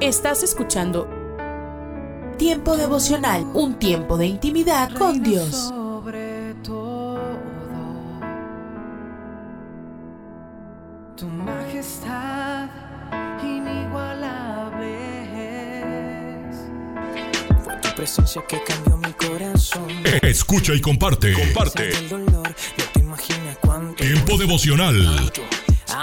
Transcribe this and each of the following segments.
Estás escuchando Tiempo devocional, un tiempo de intimidad con Dios. Sobre todo, tu majestad inigualable es. Fue tu presencia que cambió mi corazón. Escucha y comparte. Comparte. El dolor, no te imaginas cuánto. Tiempo devocional A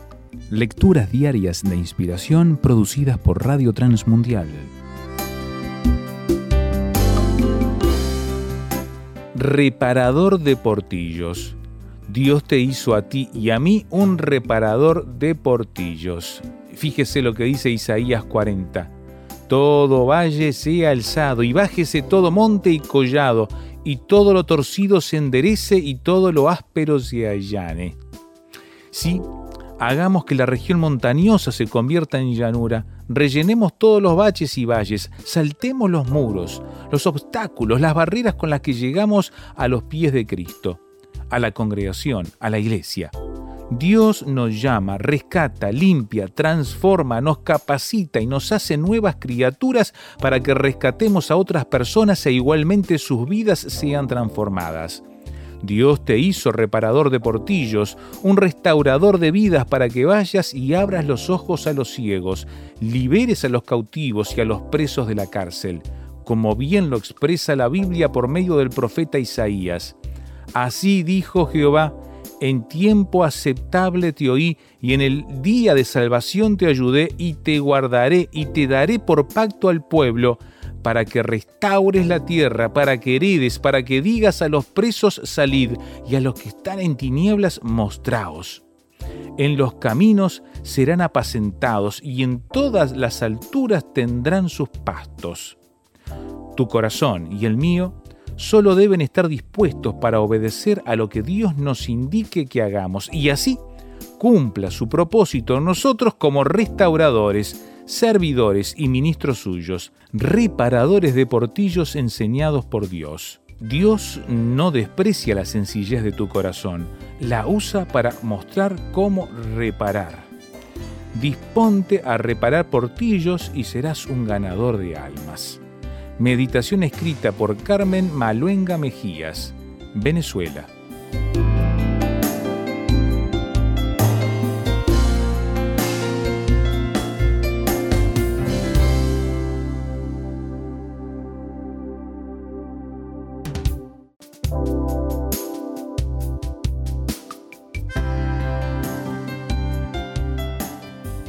Lecturas diarias de inspiración producidas por Radio Transmundial. Reparador de portillos. Dios te hizo a ti y a mí un reparador de portillos. Fíjese lo que dice Isaías 40. Todo valle sea alzado y bájese todo monte y collado, y todo lo torcido se enderece y todo lo áspero se allane. Sí, hagamos que la región montañosa se convierta en llanura, rellenemos todos los baches y valles, saltemos los muros, los obstáculos, las barreras con las que llegamos a los pies de Cristo, a la congregación, a la iglesia. Dios nos llama, rescata, limpia, transforma, nos capacita y nos hace nuevas criaturas para que rescatemos a otras personas e igualmente sus vidas sean transformadas. Dios te hizo reparador de portillos, un restaurador de vidas para que vayas y abras los ojos a los ciegos, liberes a los cautivos y a los presos de la cárcel, como bien lo expresa la Biblia por medio del profeta Isaías. Así dijo Jehová, en tiempo aceptable te oí, y en el día de salvación te ayudé, y te guardaré, y te daré por pacto al pueblo, para que restaures la tierra, para que heredes, para que digas a los presos salid, y a los que están en tinieblas mostraos. En los caminos serán apacentados, y en todas las alturas tendrán sus pastos. Tu corazón y el mío solo deben estar dispuestos para obedecer a lo que Dios nos indique que hagamos, y así cumpla su propósito nosotros como restauradores, servidores y ministros suyos, reparadores de portillos enseñados por Dios. Dios no desprecia la sencillez de tu corazón, la usa para mostrar cómo reparar. Disponte a reparar portillos y serás un ganador de almas. Meditación escrita por Carmen Maluenga Mejías, Venezuela.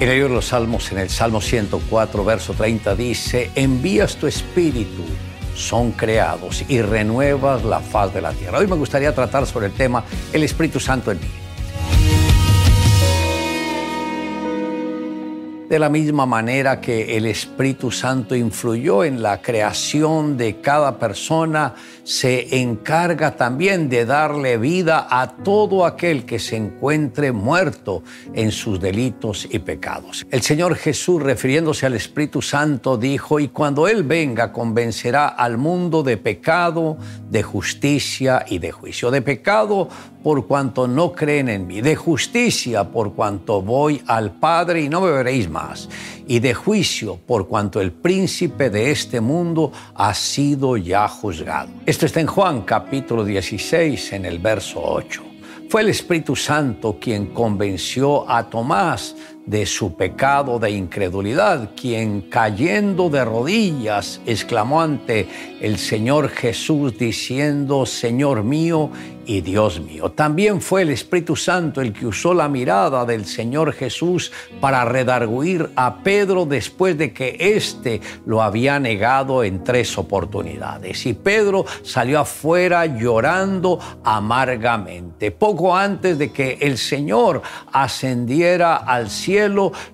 En el de los Salmos, en el Salmo 104, verso 30, dice, envías tu espíritu, son creados y renuevas la faz de la tierra. Hoy me gustaría tratar sobre el tema el Espíritu Santo en mí. De la misma manera que el Espíritu Santo influyó en la creación de cada persona, se encarga también de darle vida a todo aquel que se encuentre muerto en sus delitos y pecados. El Señor Jesús, refiriéndose al Espíritu Santo, dijo, y cuando Él venga, convencerá al mundo de pecado, de justicia y de juicio. De pecado por cuanto no creen en mí, de justicia por cuanto voy al Padre y no me veréis más, y de juicio por cuanto el príncipe de este mundo ha sido ya juzgado. Esto está en Juan capítulo 16 en el verso 8. Fue el Espíritu Santo quien convenció a Tomás de su pecado de incredulidad, quien cayendo de rodillas exclamó ante el Señor Jesús diciendo, Señor mío y Dios mío. También fue el Espíritu Santo el que usó la mirada del Señor Jesús para redarguir a Pedro después de que éste lo había negado en tres oportunidades. Y Pedro salió afuera llorando amargamente. Poco antes de que el Señor ascendiera al cielo,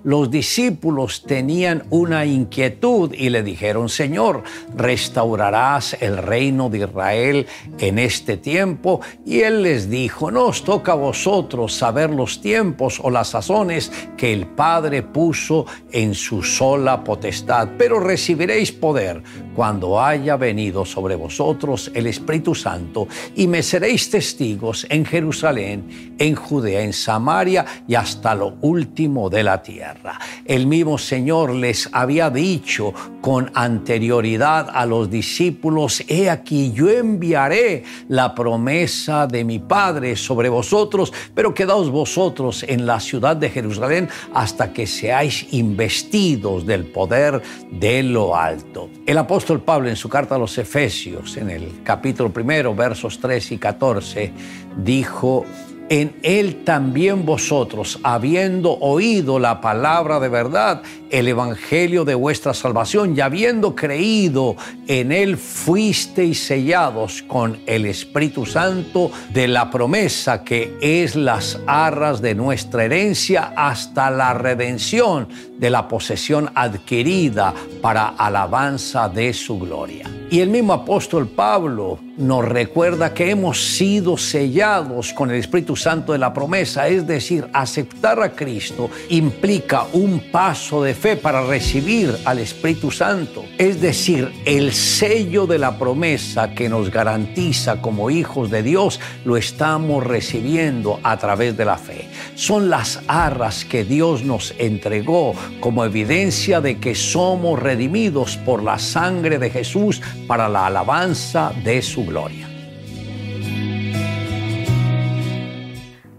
los discípulos tenían una inquietud y le dijeron, Señor, ¿restaurarás el reino de Israel en este tiempo? Y él les dijo, no os toca a vosotros saber los tiempos o las sazones que el Padre puso en su sola potestad, pero recibiréis poder cuando haya venido sobre vosotros el Espíritu Santo y me seréis testigos en Jerusalén, en Judea, en Samaria y hasta lo último de la tierra. El mismo Señor les había dicho con anterioridad a los discípulos, he aquí yo enviaré la promesa de mi Padre sobre vosotros, pero quedaos vosotros en la ciudad de Jerusalén hasta que seáis investidos del poder de lo alto. El apóstol Pablo en su carta a los Efesios, en el capítulo primero, versos 3 y 14, dijo, en él también vosotros, habiendo oído la palabra de verdad, el evangelio de vuestra salvación, y habiendo creído en él, fuisteis sellados con el Espíritu Santo de la promesa que es las arras de nuestra herencia hasta la redención de la posesión adquirida para alabanza de su gloria. Y el mismo apóstol Pablo nos recuerda que hemos sido sellados con el Espíritu Santo de la promesa, es decir, aceptar a Cristo implica un paso de fe para recibir al Espíritu Santo, es decir, el sello de la promesa que nos garantiza como hijos de Dios lo estamos recibiendo a través de la fe. Son las arras que Dios nos entregó como evidencia de que somos redimidos por la sangre de Jesús para la alabanza de su gloria.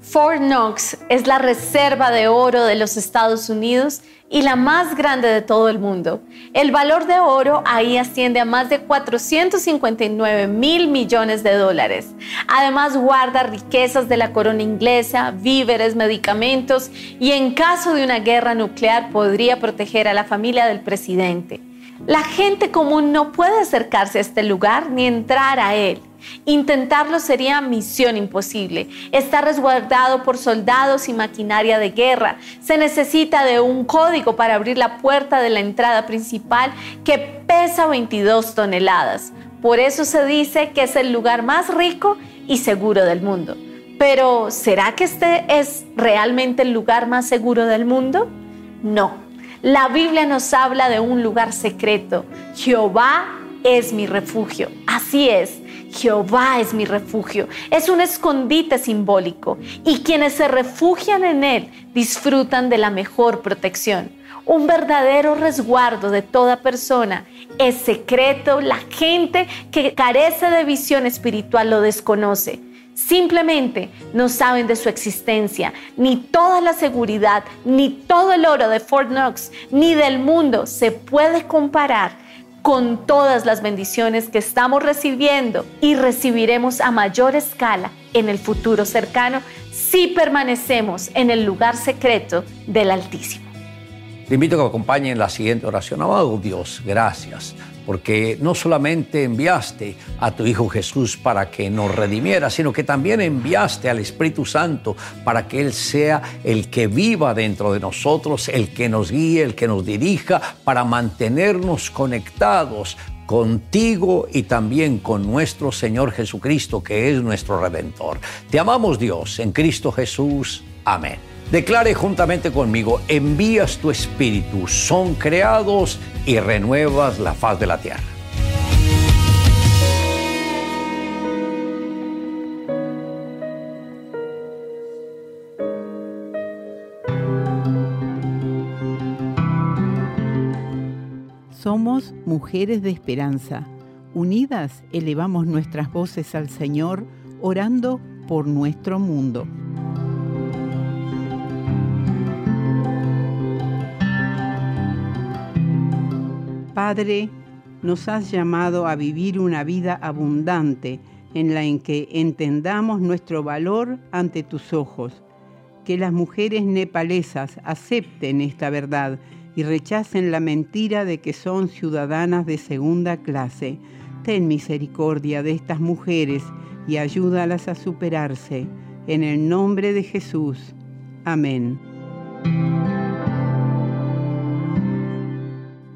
Fort Knox es la reserva de oro de los Estados Unidos y la más grande de todo el mundo. El valor de oro ahí asciende a más de 459 mil millones de dólares. Además guarda riquezas de la corona inglesa, víveres, medicamentos y en caso de una guerra nuclear podría proteger a la familia del presidente. La gente común no puede acercarse a este lugar ni entrar a él. Intentarlo sería misión imposible. Está resguardado por soldados y maquinaria de guerra. Se necesita de un código para abrir la puerta de la entrada principal que pesa 22 toneladas. Por eso se dice que es el lugar más rico y seguro del mundo. Pero ¿será que este es realmente el lugar más seguro del mundo? No. La Biblia nos habla de un lugar secreto. Jehová es mi refugio. Así es. Jehová es mi refugio. Es un escondite simbólico y quienes se refugian en él disfrutan de la mejor protección. Un verdadero resguardo de toda persona es secreto. La gente que carece de visión espiritual lo desconoce. Simplemente no saben de su existencia. Ni toda la seguridad, ni todo el oro de Fort Knox, ni del mundo se puede comparar con todas las bendiciones que estamos recibiendo y recibiremos a mayor escala en el futuro cercano si permanecemos en el lugar secreto del Altísimo. Te invito a que me acompañe en la siguiente oración. Amado Dios, gracias, porque no solamente enviaste a tu Hijo Jesús para que nos redimiera, sino que también enviaste al Espíritu Santo para que Él sea el que viva dentro de nosotros, el que nos guíe, el que nos dirija, para mantenernos conectados contigo y también con nuestro Señor Jesucristo, que es nuestro Redentor. Te amamos Dios en Cristo Jesús. Amén. Declare juntamente conmigo, envías tu espíritu, son creados y renuevas la faz de la tierra. Somos mujeres de esperanza. Unidas elevamos nuestras voces al Señor, orando por nuestro mundo. Padre, nos has llamado a vivir una vida abundante en la en que entendamos nuestro valor ante tus ojos. Que las mujeres nepalesas acepten esta verdad y rechacen la mentira de que son ciudadanas de segunda clase. Ten misericordia de estas mujeres y ayúdalas a superarse. En el nombre de Jesús. Amén.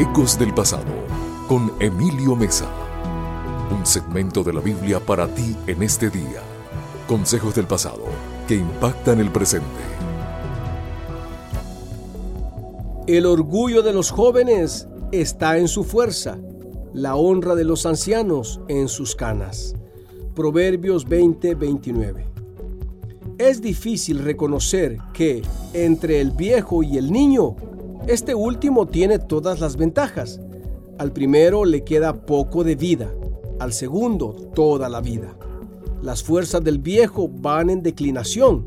Ecos del Pasado, con Emilio Mesa. Un segmento de la Biblia para ti en este día. Consejos del pasado que impactan el presente. El orgullo de los jóvenes está en su fuerza, la honra de los ancianos en sus canas. Proverbios 20:29. Es difícil reconocer que entre el viejo y el niño, este último tiene todas las ventajas. Al primero le queda poco de vida, al segundo toda la vida. Las fuerzas del viejo van en declinación,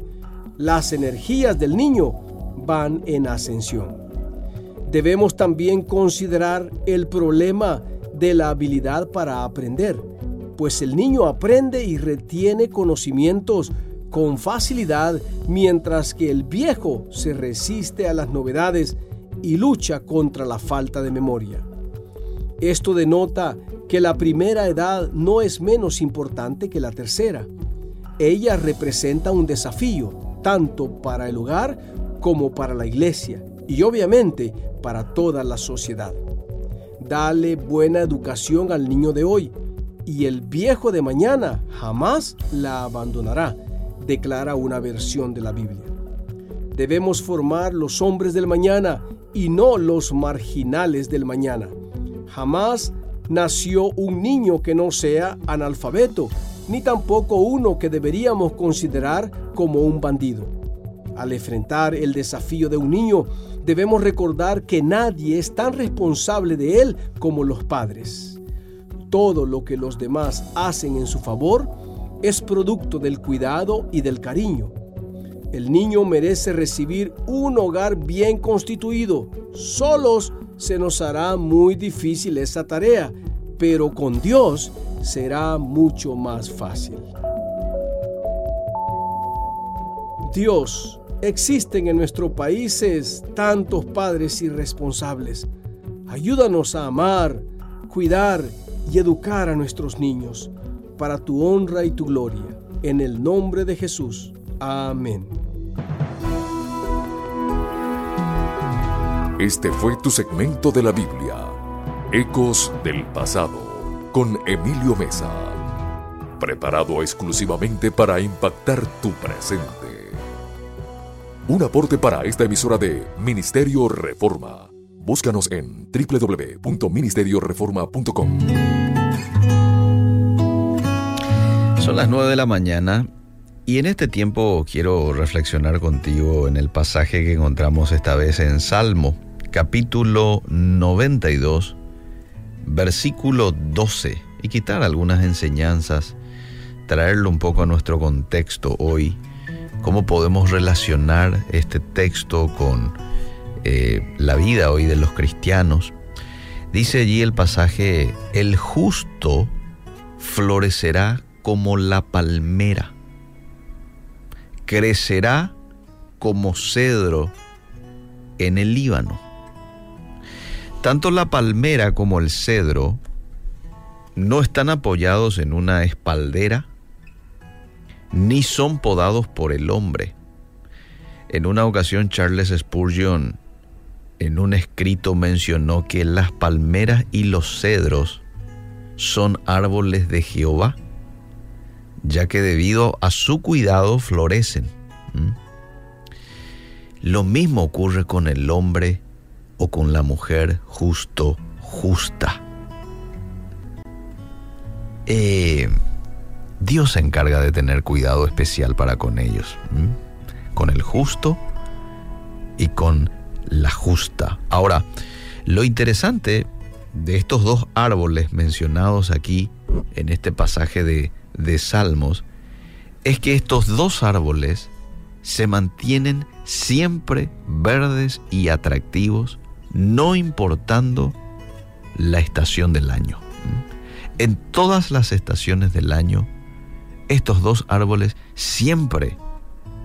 las energías del niño van en ascensión. Debemos también considerar el problema de la habilidad para aprender, pues el niño aprende y retiene conocimientos con facilidad, mientras que el viejo se resiste a las novedades y lucha contra la falta de memoria. Esto denota que la primera edad no es menos importante que la tercera. Ella representa un desafío tanto para el hogar como para la iglesia y obviamente para toda la sociedad. Dale buena educación al niño de hoy y el viejo de mañana jamás la abandonará, declara una versión de la Biblia. Debemos formar los hombres del mañana y no los marginales del mañana. Jamás nació un niño que no sea analfabeto, ni tampoco uno que deberíamos considerar como un bandido. Al enfrentar el desafío de un niño, debemos recordar que nadie es tan responsable de él como los padres. Todo lo que los demás hacen en su favor es producto del cuidado y del cariño. El niño merece recibir un hogar bien constituido. Solos se nos hará muy difícil esa tarea, pero con Dios será mucho más fácil. Dios, existen en nuestros países tantos padres irresponsables. Ayúdanos a amar, cuidar y educar a nuestros niños para tu honra y tu gloria. En el nombre de Jesús. Amén. Este fue tu segmento de la Biblia, Ecos del Pasado, con Emilio Mesa, preparado exclusivamente para impactar tu presente. Un aporte para esta emisora de Ministerio Reforma. Búscanos en www.ministerioreforma.com. Son las 9 de la mañana y en este tiempo quiero reflexionar contigo en el pasaje que encontramos esta vez en Salmo, capítulo 92, versículo 12, y quitar algunas enseñanzas, traerlo un poco a nuestro contexto hoy, cómo podemos relacionar este texto con eh, la vida hoy de los cristianos. Dice allí el pasaje, el justo florecerá como la palmera, crecerá como cedro en el Líbano. Tanto la palmera como el cedro no están apoyados en una espaldera, ni son podados por el hombre. En una ocasión Charles Spurgeon en un escrito mencionó que las palmeras y los cedros son árboles de Jehová, ya que debido a su cuidado florecen. Lo mismo ocurre con el hombre o con la mujer justo, justa. Eh, Dios se encarga de tener cuidado especial para con ellos, con el justo y con la justa. Ahora, lo interesante de estos dos árboles mencionados aquí en este pasaje de, de Salmos es que estos dos árboles se mantienen siempre verdes y atractivos, no importando la estación del año. En todas las estaciones del año, estos dos árboles siempre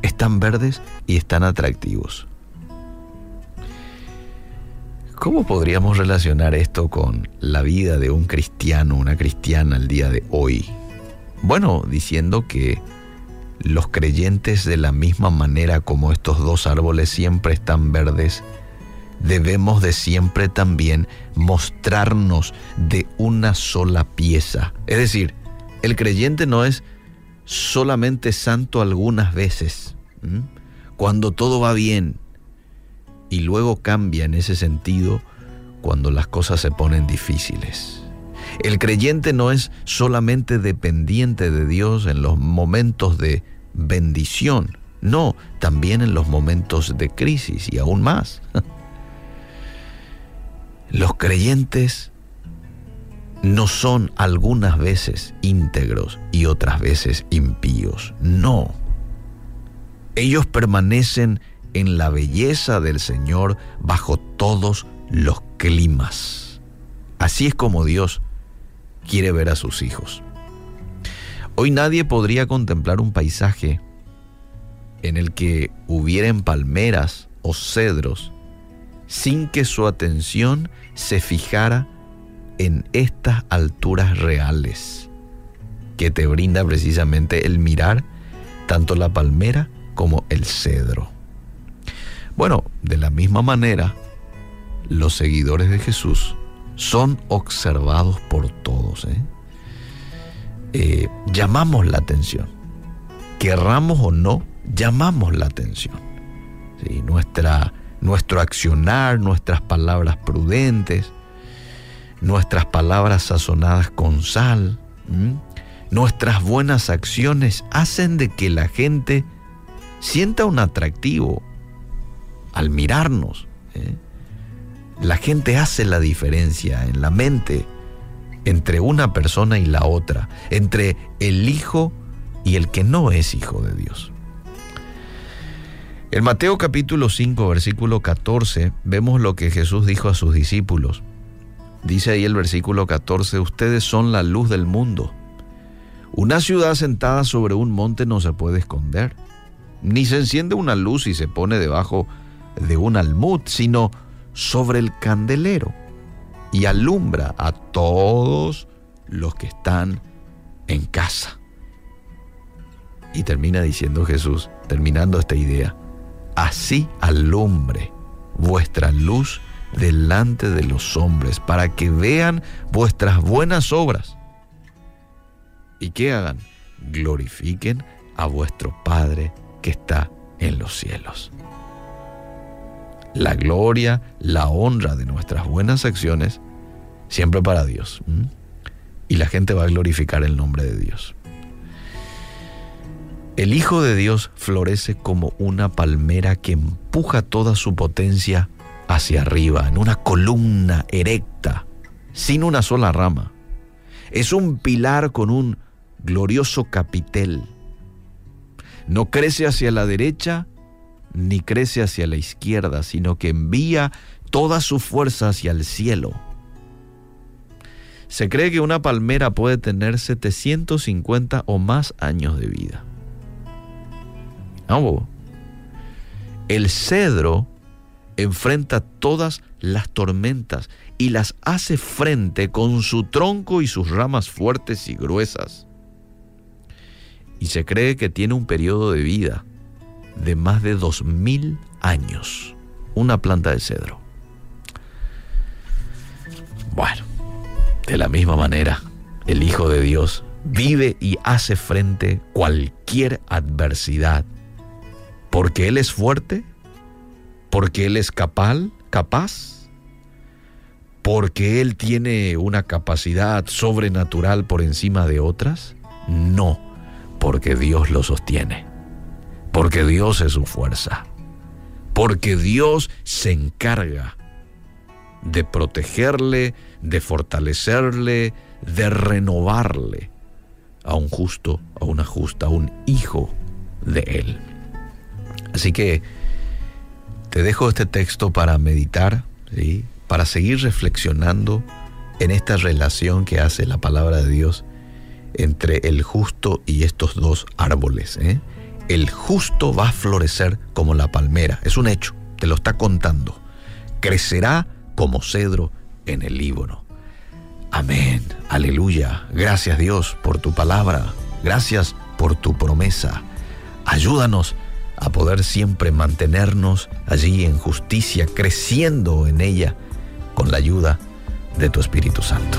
están verdes y están atractivos. ¿Cómo podríamos relacionar esto con la vida de un cristiano, una cristiana al día de hoy? Bueno, diciendo que los creyentes de la misma manera como estos dos árboles siempre están verdes, debemos de siempre también mostrarnos de una sola pieza. Es decir, el creyente no es solamente santo algunas veces, cuando todo va bien, y luego cambia en ese sentido cuando las cosas se ponen difíciles. El creyente no es solamente dependiente de Dios en los momentos de bendición, no, también en los momentos de crisis y aún más. Los creyentes no son algunas veces íntegros y otras veces impíos, no. Ellos permanecen en la belleza del Señor bajo todos los climas. Así es como Dios quiere ver a sus hijos. Hoy nadie podría contemplar un paisaje en el que hubieran palmeras o cedros sin que su atención se fijara en estas alturas reales que te brinda precisamente el mirar tanto la palmera como el cedro. Bueno, de la misma manera, los seguidores de Jesús son observados por todos. ¿eh? Eh, llamamos la atención. Querramos o no, llamamos la atención. Nuestra, nuestro accionar, nuestras palabras prudentes, nuestras palabras sazonadas con sal, nuestras buenas acciones hacen de que la gente sienta un atractivo al mirarnos. ¿eh? La gente hace la diferencia en la mente entre una persona y la otra, entre el hijo y el que no es hijo de Dios. En Mateo capítulo 5, versículo 14, vemos lo que Jesús dijo a sus discípulos. Dice ahí el versículo 14, ustedes son la luz del mundo. Una ciudad sentada sobre un monte no se puede esconder, ni se enciende una luz y se pone debajo de un almud, sino sobre el candelero y alumbra a todos los que están en casa. Y termina diciendo Jesús, terminando esta idea, así alumbre vuestra luz delante de los hombres, para que vean vuestras buenas obras y que hagan, glorifiquen a vuestro Padre que está en los cielos. La gloria, la honra de nuestras buenas acciones, siempre para Dios. Y la gente va a glorificar el nombre de Dios. El Hijo de Dios florece como una palmera que empuja toda su potencia hacia arriba, en una columna erecta, sin una sola rama. Es un pilar con un glorioso capitel. No crece hacia la derecha ni crece hacia la izquierda, sino que envía toda su fuerza hacia el cielo. Se cree que una palmera puede tener 750 o más años de vida. Vamos. El cedro enfrenta todas las tormentas y las hace frente con su tronco y sus ramas fuertes y gruesas. Y se cree que tiene un periodo de vida de más de dos mil años. Una planta de cedro. Bueno, de la misma manera, el Hijo de Dios vive y hace frente cualquier adversidad, porque Él es fuerte, porque Él es capaz, capaz, porque Él tiene una capacidad sobrenatural por encima de otras, no, porque Dios lo sostiene, porque Dios es su fuerza, porque Dios se encarga de protegerle, de fortalecerle, de renovarle a un justo, a una justa, a un hijo de Él. Así que te dejo este texto para meditar, ¿sí? para seguir reflexionando en esta relación que hace la palabra de Dios entre el justo y estos dos árboles. ¿eh? El justo va a florecer como la palmera, es un hecho, te lo está contando. Crecerá como cedro en el Líbano. Amén, aleluya. Gracias Dios por tu palabra, gracias por tu promesa. Ayúdanos a poder siempre mantenernos allí en justicia, creciendo en ella con la ayuda de tu Espíritu Santo.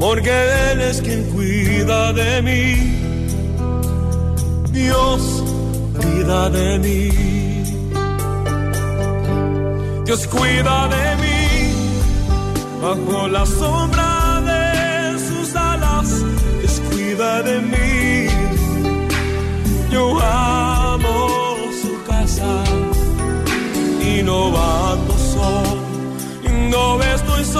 porque Él es quien cuida de mí. Dios cuida de mí. Dios cuida de mí bajo la sombra de sus alas. Dios cuida de mí. Yo amo su casa y no ando solo. Y no estoy solo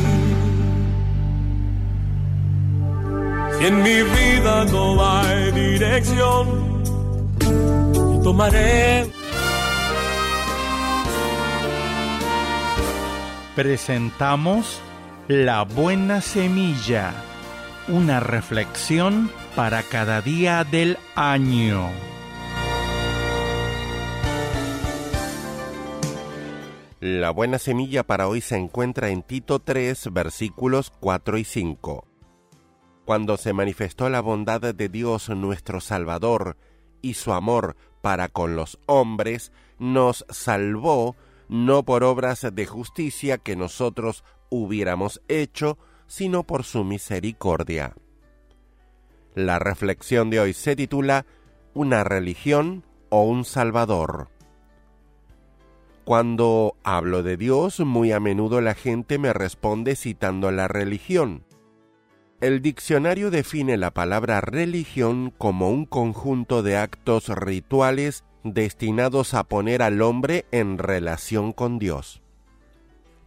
En mi vida no hay dirección. Yo tomaré. Presentamos La Buena Semilla, una reflexión para cada día del año. La buena semilla para hoy se encuentra en Tito 3, versículos 4 y 5 cuando se manifestó la bondad de Dios nuestro Salvador y su amor para con los hombres, nos salvó no por obras de justicia que nosotros hubiéramos hecho, sino por su misericordia. La reflexión de hoy se titula ¿Una religión o un Salvador? Cuando hablo de Dios, muy a menudo la gente me responde citando la religión. El diccionario define la palabra religión como un conjunto de actos rituales destinados a poner al hombre en relación con Dios.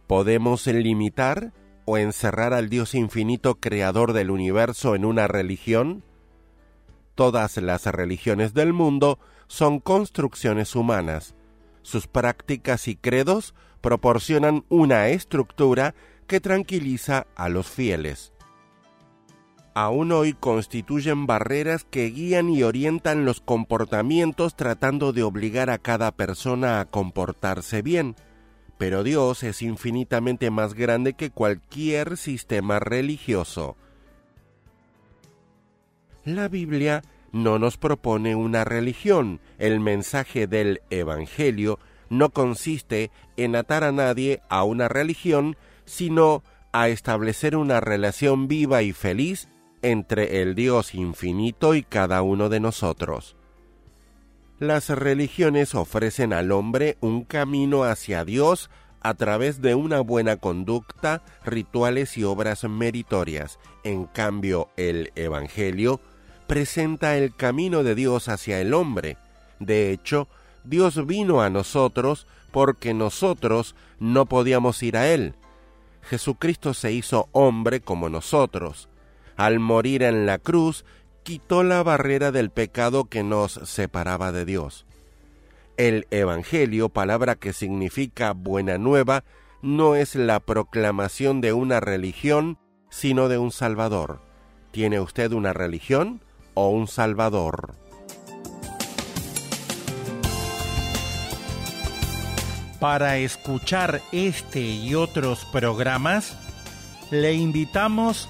¿Podemos limitar o encerrar al Dios infinito creador del universo en una religión? Todas las religiones del mundo son construcciones humanas. Sus prácticas y credos proporcionan una estructura que tranquiliza a los fieles aún hoy constituyen barreras que guían y orientan los comportamientos tratando de obligar a cada persona a comportarse bien. Pero Dios es infinitamente más grande que cualquier sistema religioso. La Biblia no nos propone una religión. El mensaje del Evangelio no consiste en atar a nadie a una religión, sino a establecer una relación viva y feliz entre el Dios infinito y cada uno de nosotros. Las religiones ofrecen al hombre un camino hacia Dios a través de una buena conducta, rituales y obras meritorias. En cambio, el Evangelio presenta el camino de Dios hacia el hombre. De hecho, Dios vino a nosotros porque nosotros no podíamos ir a Él. Jesucristo se hizo hombre como nosotros. Al morir en la cruz, quitó la barrera del pecado que nos separaba de Dios. El Evangelio, palabra que significa buena nueva, no es la proclamación de una religión, sino de un Salvador. ¿Tiene usted una religión o un Salvador? Para escuchar este y otros programas, le invitamos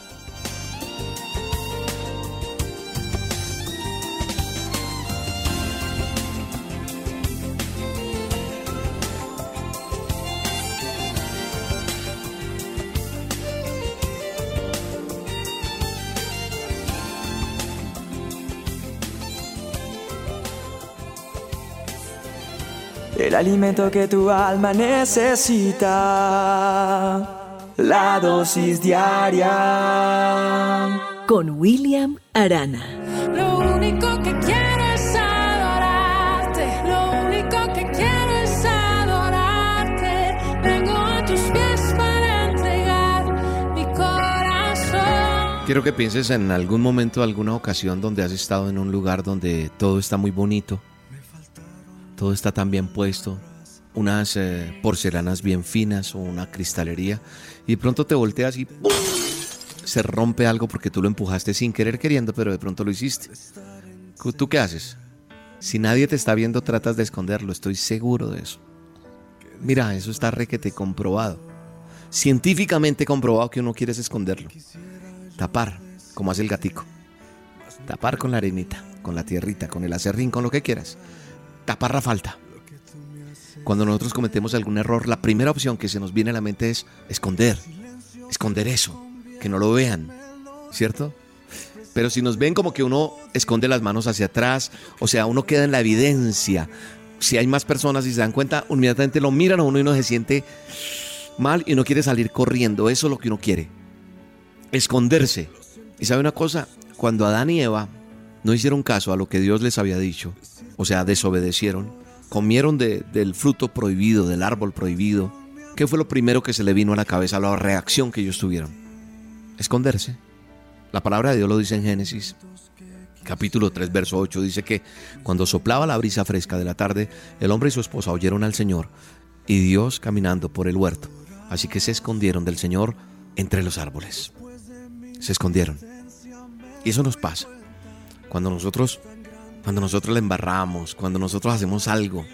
el alimento que tu alma necesita, la dosis diaria. Con William Arana. Lo único que quiero es adorarte, lo único que quiero es adorarte. Vengo a tus pies para entregar mi corazón. Quiero que pienses en algún momento, alguna ocasión donde has estado en un lugar donde todo está muy bonito todo está tan bien puesto, unas eh, porcelanas bien finas o una cristalería, y de pronto te volteas y se rompe algo porque tú lo empujaste sin querer queriendo, pero de pronto lo hiciste. ¿Tú qué haces? Si nadie te está viendo, tratas de esconderlo, estoy seguro de eso. Mira, eso está requete comprobado. Científicamente comprobado que uno quiere esconderlo. Tapar, como hace el gatico. Tapar con la arenita, con la tierrita, con el acerrín, con lo que quieras taparra falta. Cuando nosotros cometemos algún error, la primera opción que se nos viene a la mente es esconder, esconder eso, que no lo vean, ¿cierto? Pero si nos ven como que uno esconde las manos hacia atrás, o sea, uno queda en la evidencia. Si hay más personas y se dan cuenta, inmediatamente lo miran a uno y uno se siente mal y no quiere salir corriendo. Eso es lo que uno quiere. Esconderse. Y sabe una cosa, cuando Adán y Eva no hicieron caso a lo que Dios les había dicho, o sea, desobedecieron, comieron del fruto prohibido, del árbol prohibido. ¿Qué fue lo primero que se le vino a la cabeza, la reacción que ellos tuvieron? Esconderse. La palabra de Dios lo dice en Génesis capítulo 3, verso 8, dice que cuando soplaba la brisa fresca de la tarde, el hombre y su esposa oyeron al Señor y Dios caminando por el huerto. Así que se escondieron del Señor entre los árboles. Se escondieron. Y eso nos pasa. Cuando nosotros cuando nosotros le embarramos, cuando nosotros hacemos algo,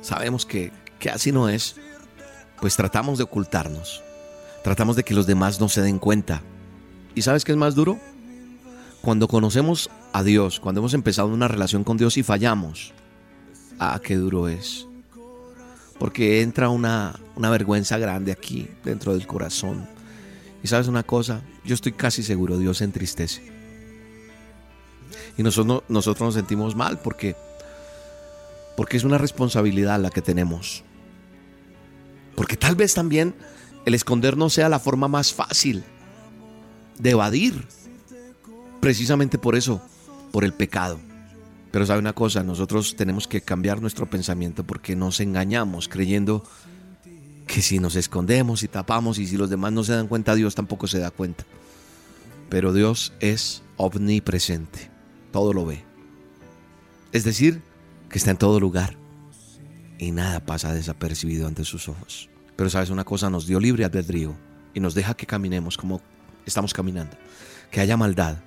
sabemos que, que así no es, pues tratamos de ocultarnos. Tratamos de que los demás no se den cuenta. ¿Y sabes qué es más duro? Cuando conocemos a Dios, cuando hemos empezado una relación con Dios y fallamos. Ah, qué duro es. Porque entra una, una vergüenza grande aquí, dentro del corazón. Y sabes una cosa, yo estoy casi seguro, Dios se entristece. Y nosotros, nosotros nos sentimos mal porque, porque es una responsabilidad la que tenemos. Porque tal vez también el escondernos sea la forma más fácil de evadir. Precisamente por eso, por el pecado. Pero sabe una cosa, nosotros tenemos que cambiar nuestro pensamiento porque nos engañamos creyendo que si nos escondemos y tapamos y si los demás no se dan cuenta, Dios tampoco se da cuenta. Pero Dios es omnipresente todo lo ve. Es decir, que está en todo lugar y nada pasa desapercibido ante sus ojos. Pero sabes una cosa, nos dio libre albedrío y nos deja que caminemos como estamos caminando. Que haya maldad,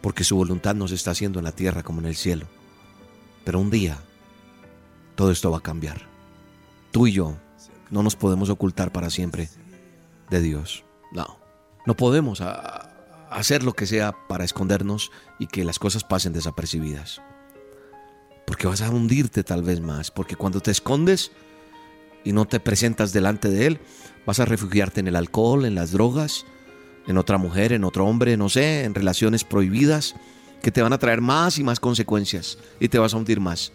porque su voluntad nos está haciendo en la tierra como en el cielo. Pero un día todo esto va a cambiar. Tú y yo no nos podemos ocultar para siempre de Dios. No, no podemos. Hacer lo que sea para escondernos y que las cosas pasen desapercibidas. Porque vas a hundirte tal vez más, porque cuando te escondes y no te presentas delante de Él, vas a refugiarte en el alcohol, en las drogas, en otra mujer, en otro hombre, no sé, en relaciones prohibidas que te van a traer más y más consecuencias y te vas a hundir más.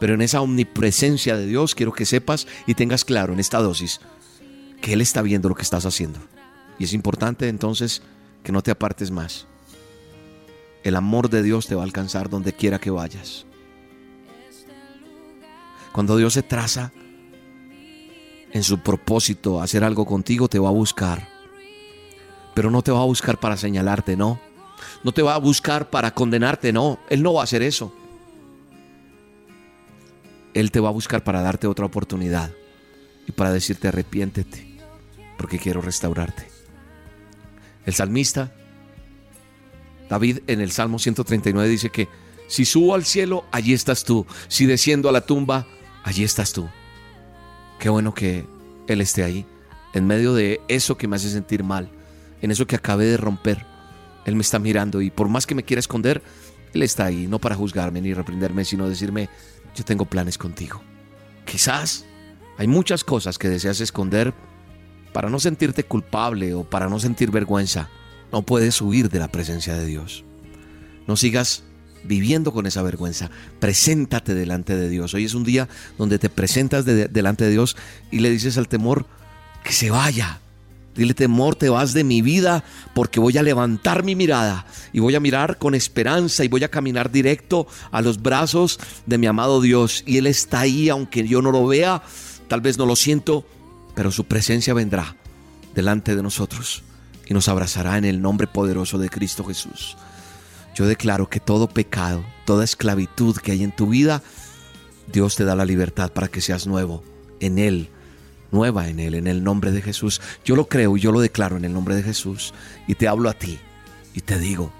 Pero en esa omnipresencia de Dios quiero que sepas y tengas claro en esta dosis que Él está viendo lo que estás haciendo. Y es importante entonces que no te apartes más. El amor de Dios te va a alcanzar donde quiera que vayas. Cuando Dios se traza en su propósito hacer algo contigo, te va a buscar. Pero no te va a buscar para señalarte, no. No te va a buscar para condenarte, no. Él no va a hacer eso. Él te va a buscar para darte otra oportunidad y para decirte arrepiéntete, porque quiero restaurarte. El salmista, David en el Salmo 139 dice que si subo al cielo, allí estás tú. Si desciendo a la tumba, allí estás tú. Qué bueno que Él esté ahí, en medio de eso que me hace sentir mal, en eso que acabé de romper. Él me está mirando y por más que me quiera esconder, Él está ahí, no para juzgarme ni reprenderme, sino decirme, yo tengo planes contigo. Quizás hay muchas cosas que deseas esconder para no sentirte culpable o para no sentir vergüenza. No puedes huir de la presencia de Dios. No sigas viviendo con esa vergüenza. Preséntate delante de Dios. Hoy es un día donde te presentas de- delante de Dios y le dices al temor que se vaya. Dile temor, te vas de mi vida porque voy a levantar mi mirada y voy a mirar con esperanza y voy a caminar directo a los brazos de mi amado Dios. Y Él está ahí, aunque yo no lo vea, tal vez no lo siento, pero su presencia vendrá delante de nosotros y nos abrazará en el nombre poderoso de Cristo Jesús. Yo declaro que todo pecado, toda esclavitud que hay en tu vida, Dios te da la libertad para que seas nuevo en Él, nueva en Él, en el nombre de Jesús. Yo lo creo y yo lo declaro en el nombre de Jesús y te hablo a ti y te digo,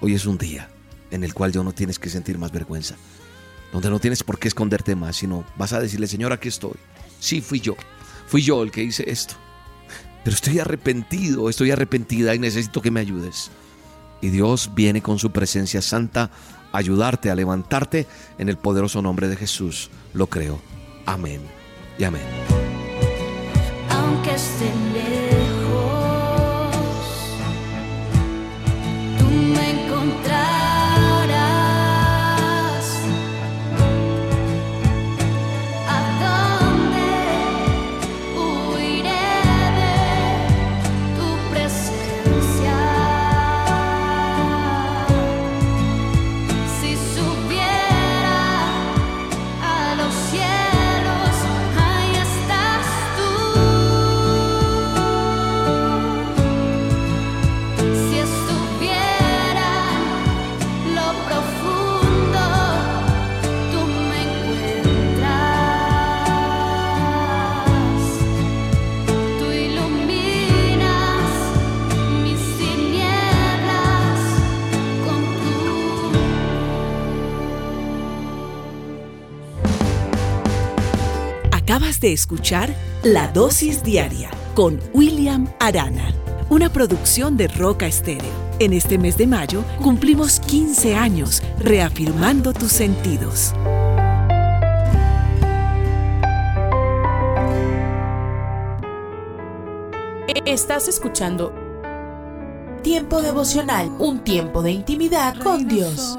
hoy es un día en el cual yo no tienes que sentir más vergüenza, donde no tienes por qué esconderte más, sino vas a decirle, Señor, aquí estoy. Sí, fui yo, fui yo el que hice esto, pero estoy arrepentido, estoy arrepentida y necesito que me ayudes. Y Dios viene con su presencia santa a ayudarte, a levantarte en el poderoso nombre de Jesús. Lo creo. Amén y amén. Acabas de escuchar La Dosis Diaria con William Arana, una producción de Roca Estéreo. En este mes de mayo cumplimos 15 años reafirmando tus sentidos. Estás escuchando Tiempo devocional, un tiempo de intimidad con Dios.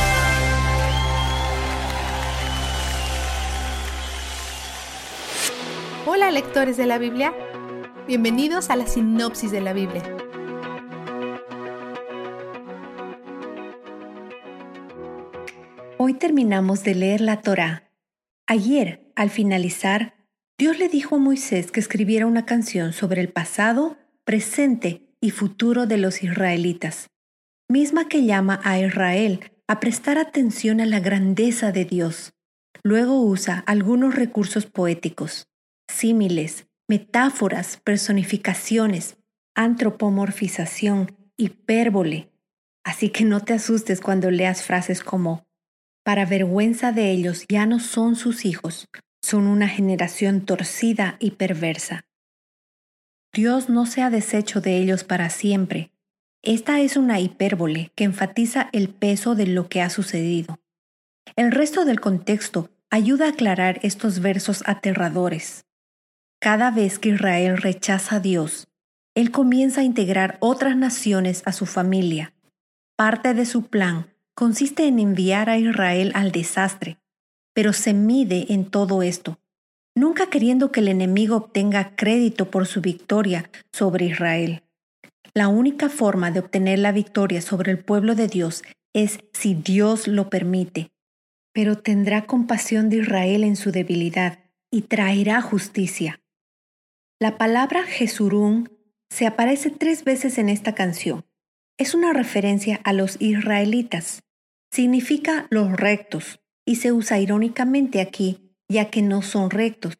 Lectores de la Biblia, bienvenidos a la sinopsis de la Biblia. Hoy terminamos de leer la Torá. Ayer, al finalizar, Dios le dijo a Moisés que escribiera una canción sobre el pasado, presente y futuro de los israelitas, misma que llama a Israel a prestar atención a la grandeza de Dios. Luego usa algunos recursos poéticos, símiles, metáforas, personificaciones, antropomorfización, hipérbole. Así que no te asustes cuando leas frases como para vergüenza de ellos ya no son sus hijos, son una generación torcida y perversa. Dios no se ha deshecho de ellos para siempre. Esta es una hipérbole que enfatiza el peso de lo que ha sucedido. El resto del contexto ayuda a aclarar estos versos aterradores. Cada vez que Israel rechaza a Dios, Él comienza a integrar otras naciones a su familia. Parte de su plan consiste en enviar a Israel al desastre, pero se mide en todo esto, nunca queriendo que el enemigo obtenga crédito por su victoria sobre Israel. La única forma de obtener la victoria sobre el pueblo de Dios es si Dios lo permite, pero tendrá compasión de Israel en su debilidad y traerá justicia. La palabra Jesurún se aparece tres veces en esta canción es una referencia a los israelitas. Significa los rectos y se usa irónicamente aquí, ya que no son rectos.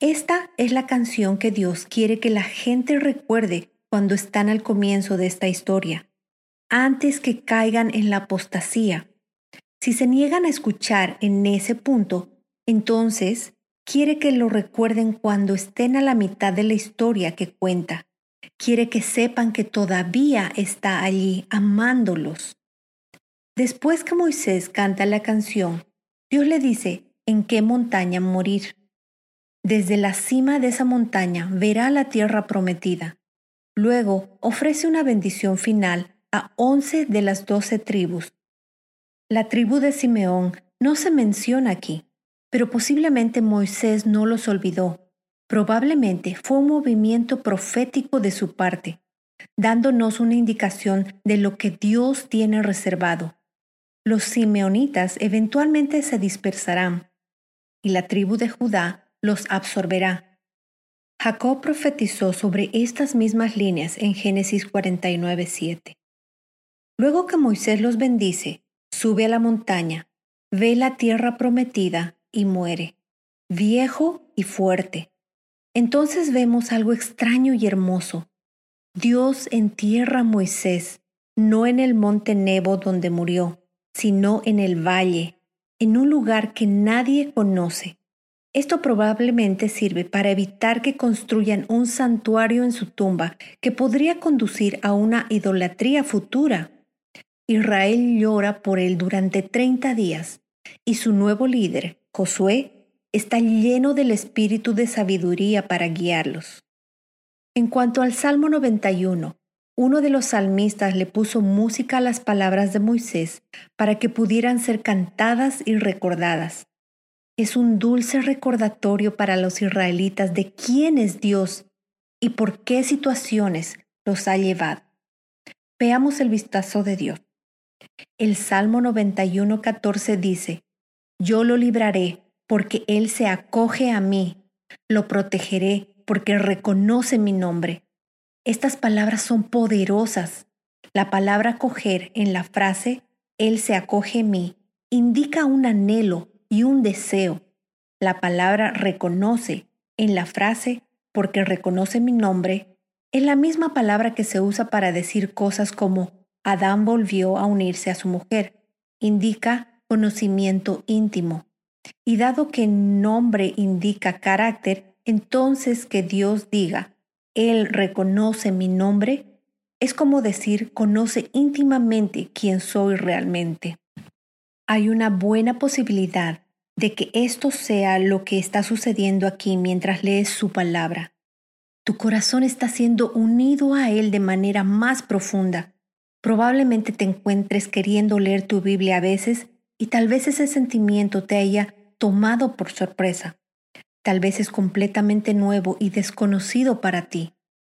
Esta es la canción que Dios quiere que la gente recuerde cuando están al comienzo de esta historia, antes que caigan en la apostasía. Si se niegan a escuchar en ese punto, entonces quiere que lo recuerden cuando estén a la mitad de la historia que cuenta quiere que sepan que todavía está allí amándolos. Después que Moisés canta la canción, Dios le dice en qué montaña morir. Desde la cima de esa montaña verá la tierra prometida. Luego ofrece una bendición final a once de las doce tribus. La tribu de Simeón no se menciona aquí, pero posiblemente Moisés no los olvidó Probablemente fue un movimiento profético de su parte, dándonos una indicación de lo que Dios tiene reservado. Los simeonitas eventualmente se dispersarán y la tribu de Judá los absorberá. Jacob profetizó sobre estas mismas líneas en Génesis 49:7. Luego que Moisés los bendice, sube a la montaña, ve la tierra prometida y muere, viejo y fuerte, entonces vemos algo extraño y hermoso. Dios entierra a Moisés, no en el monte Nebo donde murió, sino en el valle, en un lugar que nadie conoce. Esto probablemente sirve para evitar que construyan un santuario en su tumba que podría conducir a una idolatría futura. Israel llora por él durante 30 días y su nuevo líder, Josué, está lleno del espíritu de sabiduría para guiarlos. En cuanto al Salmo 91, uno de los salmistas le puso música a las palabras de Moisés para que pudieran ser cantadas y recordadas. Es un dulce recordatorio para los israelitas de quién es Dios y por qué situaciones los ha llevado. Veamos el vistazo de Dios. El Salmo 91.14 dice, Yo lo libraré porque Él se acoge a mí. Lo protegeré porque reconoce mi nombre. Estas palabras son poderosas. La palabra coger en la frase Él se acoge a mí indica un anhelo y un deseo. La palabra reconoce en la frase porque reconoce mi nombre es la misma palabra que se usa para decir cosas como Adán volvió a unirse a su mujer. Indica conocimiento íntimo. Y dado que nombre indica carácter, entonces que Dios diga, Él reconoce mi nombre, Es como decir, conoce íntimamente quién soy realmente. Hay una buena posibilidad de que esto sea lo que está sucediendo aquí mientras lees su palabra. Tu corazón está siendo unido a Él de manera más profunda. Probablemente te encuentres queriendo leer tu Biblia a veces y tal vez ese sentimiento te haya tomado por sorpresa. Tal vez es completamente nuevo y desconocido para ti.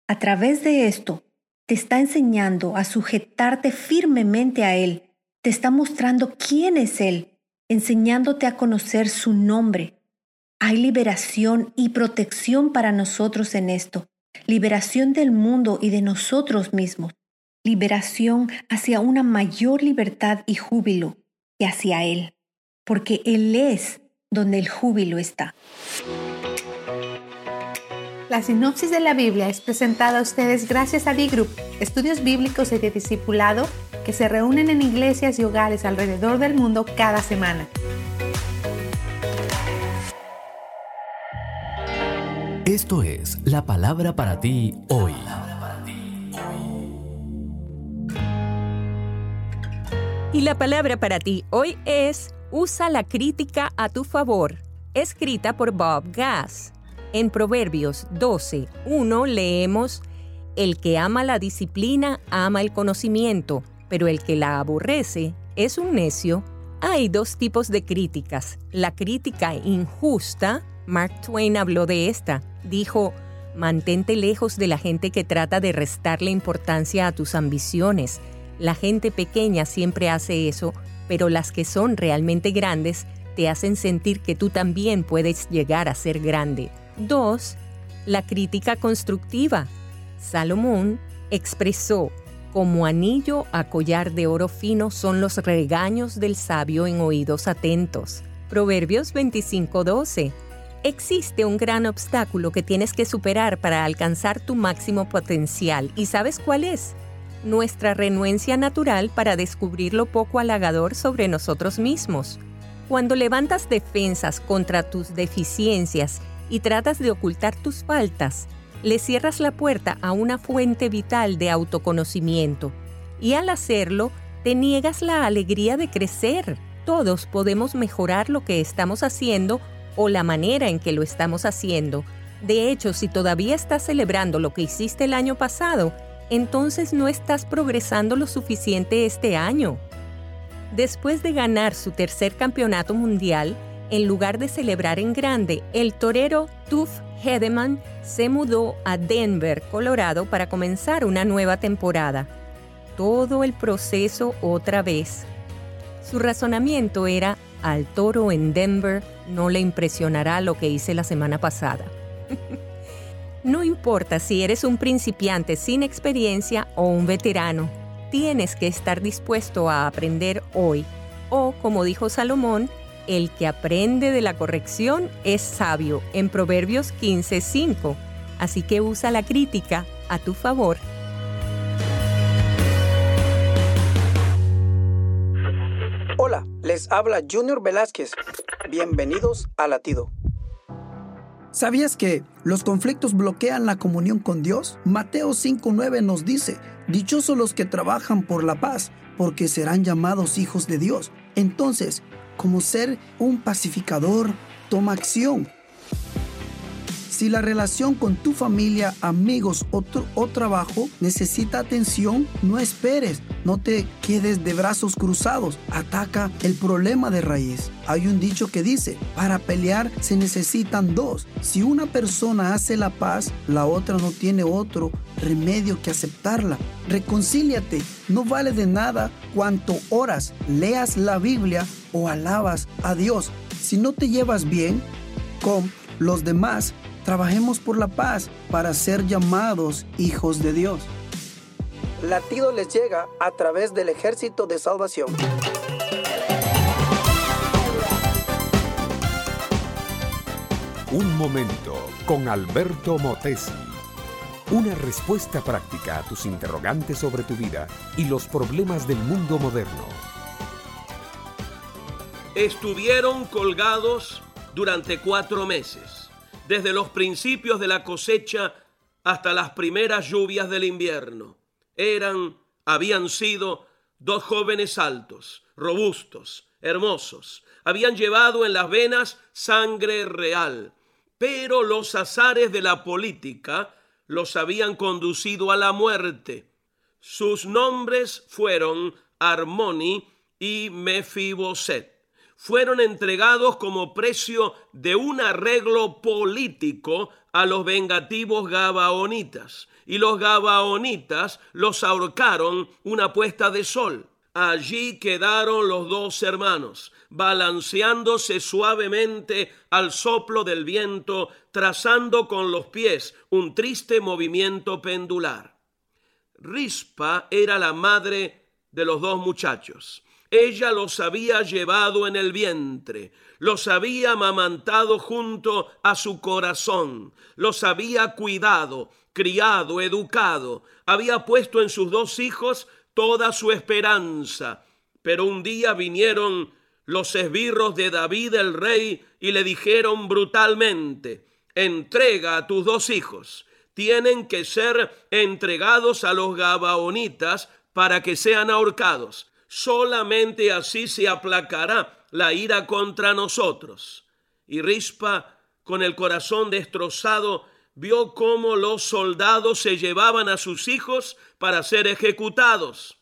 A través de esto, te está enseñando a sujetarte firmemente a Él. Te está mostrando quién es Él, enseñándote a conocer su nombre. Hay liberación y protección para nosotros en esto. Liberación del mundo y de nosotros mismos. Liberación hacia una mayor libertad y júbilo y hacia Él. Porque Él es donde el júbilo está. La sinopsis de la Biblia es presentada a ustedes gracias a D-Group, estudios bíblicos y de discipulado que se reúnen en iglesias y hogares alrededor del mundo cada semana. Esto es la palabra para ti hoy. Y la palabra para ti hoy es Usa la crítica a tu favor, escrita por Bob Gass. En Proverbios 12, 1 leemos, El que ama la disciplina ama el conocimiento, pero el que la aborrece es un necio. Hay dos tipos de críticas. La crítica injusta, Mark Twain habló de esta, dijo, mantente lejos de la gente que trata de restarle importancia a tus ambiciones. La gente pequeña siempre hace eso, pero las que son realmente grandes te hacen sentir que tú también puedes llegar a ser grande. 2. La crítica constructiva. Salomón expresó, como anillo a collar de oro fino son los regaños del sabio en oídos atentos. Proverbios 25:12. Existe un gran obstáculo que tienes que superar para alcanzar tu máximo potencial. ¿Y sabes cuál es? Nuestra renuencia natural para descubrir lo poco halagador sobre nosotros mismos. Cuando levantas defensas contra tus deficiencias y tratas de ocultar tus faltas, le cierras la puerta a una fuente vital de autoconocimiento y al hacerlo te niegas la alegría de crecer. Todos podemos mejorar lo que estamos haciendo o la manera en que lo estamos haciendo. De hecho, si todavía estás celebrando lo que hiciste el año pasado, entonces no estás progresando lo suficiente este año. Después de ganar su tercer campeonato mundial, en lugar de celebrar en grande, el torero Tuff Hedeman se mudó a Denver, Colorado, para comenzar una nueva temporada. Todo el proceso otra vez. Su razonamiento era, al toro en Denver no le impresionará lo que hice la semana pasada. no importa si eres un principiante sin experiencia o un veterano, tienes que estar dispuesto a aprender hoy. O, como dijo Salomón, el que aprende de la corrección es sabio en Proverbios 15:5. Así que usa la crítica a tu favor. Hola, les habla Junior Velázquez. Bienvenidos a Latido. ¿Sabías que los conflictos bloquean la comunión con Dios? Mateo 5:9 nos dice, Dichosos los que trabajan por la paz, porque serán llamados hijos de Dios. Entonces, como ser un pacificador, toma acción. Si la relación con tu familia, amigos o, trabajo necesita atención, no esperes, no te quedes de brazos cruzados, ataca el problema de raíz. Hay un dicho que dice, para pelear se necesitan dos. Si una persona hace la paz, la otra no tiene otro remedio que aceptarla. Reconcíliate, no vale de nada cuanto horas leas la Biblia o alabas a Dios. Si no te llevas bien con los demás, Trabajemos por la paz para ser llamados hijos de Dios. Latido les llega a través del ejército de salvación. Un momento con Alberto Motesi. Una respuesta práctica a tus interrogantes sobre tu vida y los problemas del mundo moderno. Estuvieron colgados durante cuatro meses desde los principios de la cosecha hasta las primeras lluvias del invierno. Eran, habían sido dos jóvenes altos, robustos, hermosos. Habían llevado en las venas sangre real, pero los azares de la política los habían conducido a la muerte. Sus nombres fueron Armoni y Mefiboset. Fueron entregados como precio de un arreglo político a los vengativos gabaonitas, y los gabaonitas los ahorcaron una puesta de sol. Allí quedaron los dos hermanos, balanceándose suavemente al soplo del viento, trazando con los pies un triste movimiento pendular. Rispa era la madre de los dos muchachos. Ella los había llevado en el vientre, los había amamantado junto a su corazón, los había cuidado, criado, educado, había puesto en sus dos hijos toda su esperanza. Pero un día vinieron los esbirros de David el rey y le dijeron brutalmente, entrega a tus dos hijos, tienen que ser entregados a los gabaonitas para que sean ahorcados. Solamente así se aplacará la ira contra nosotros. Y Rispa, con el corazón destrozado, vio cómo los soldados se llevaban a sus hijos para ser ejecutados.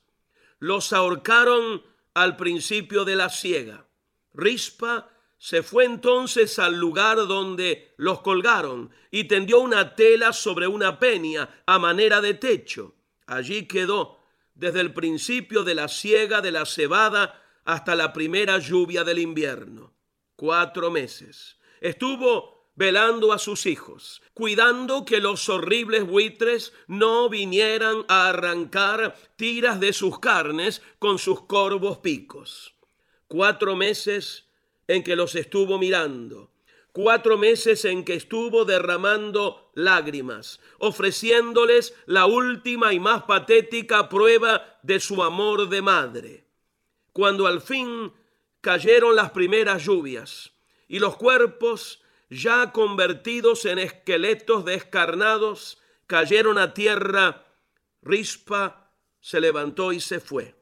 Los ahorcaron al principio de la siega. Rispa se fue entonces al lugar donde los colgaron y tendió una tela sobre una peña a manera de techo. Allí quedó desde el principio de la siega de la cebada hasta la primera lluvia del invierno. Cuatro meses. Estuvo velando a sus hijos, cuidando que los horribles buitres no vinieran a arrancar tiras de sus carnes con sus corvos picos. Cuatro meses en que los estuvo mirando, cuatro meses en que estuvo derramando lágrimas, ofreciéndoles la última y más patética prueba de su amor de madre. Cuando al fin cayeron las primeras lluvias y los cuerpos ya convertidos en esqueletos descarnados, cayeron a tierra, Rispa se levantó y se fue.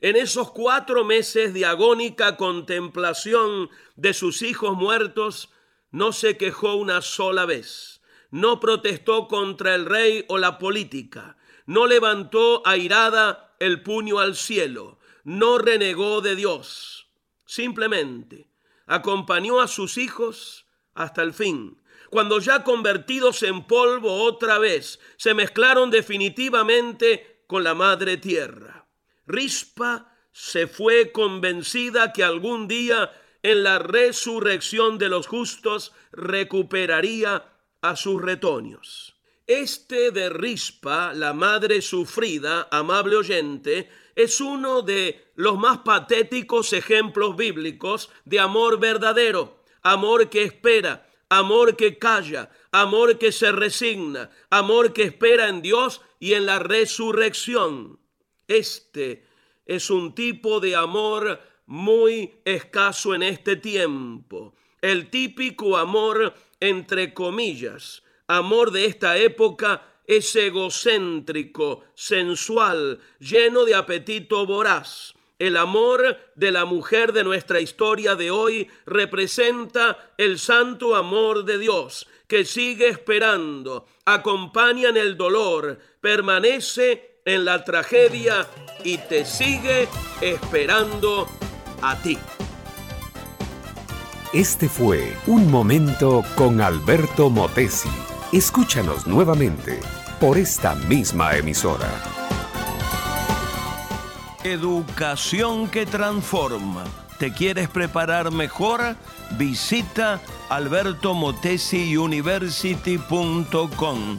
En esos cuatro meses de agónica contemplación de sus hijos muertos, no se quejó una sola vez, no protestó contra el rey o la política, no levantó airada el puño al cielo, no renegó de Dios. Simplemente acompañó a sus hijos hasta el fin. Cuando ya convertidos en polvo otra vez, se mezclaron definitivamente con la madre tierra. Rispa se fue convencida que algún día en la resurrección de los justos recuperaría a sus retoños. Este de Rispa, la madre sufrida, amable oyente, es uno de los más patéticos ejemplos bíblicos de amor verdadero, amor que espera, amor que calla, amor que se resigna, amor que espera en Dios y en la resurrección. Este es un tipo de amor muy escaso en este tiempo, el típico amor entre comillas, amor de esta época es egocéntrico, sensual, lleno de apetito voraz. El amor de la mujer de nuestra historia de hoy representa el santo amor de Dios, que sigue esperando, acompaña en el dolor, permanece en la tragedia y te sigue esperando a ti. Este fue Un Momento con Alberto Motesi. Escúchanos nuevamente por esta misma emisora. Educación que transforma. ¿Te quieres preparar mejor? Visita albertomotesiuniversity.com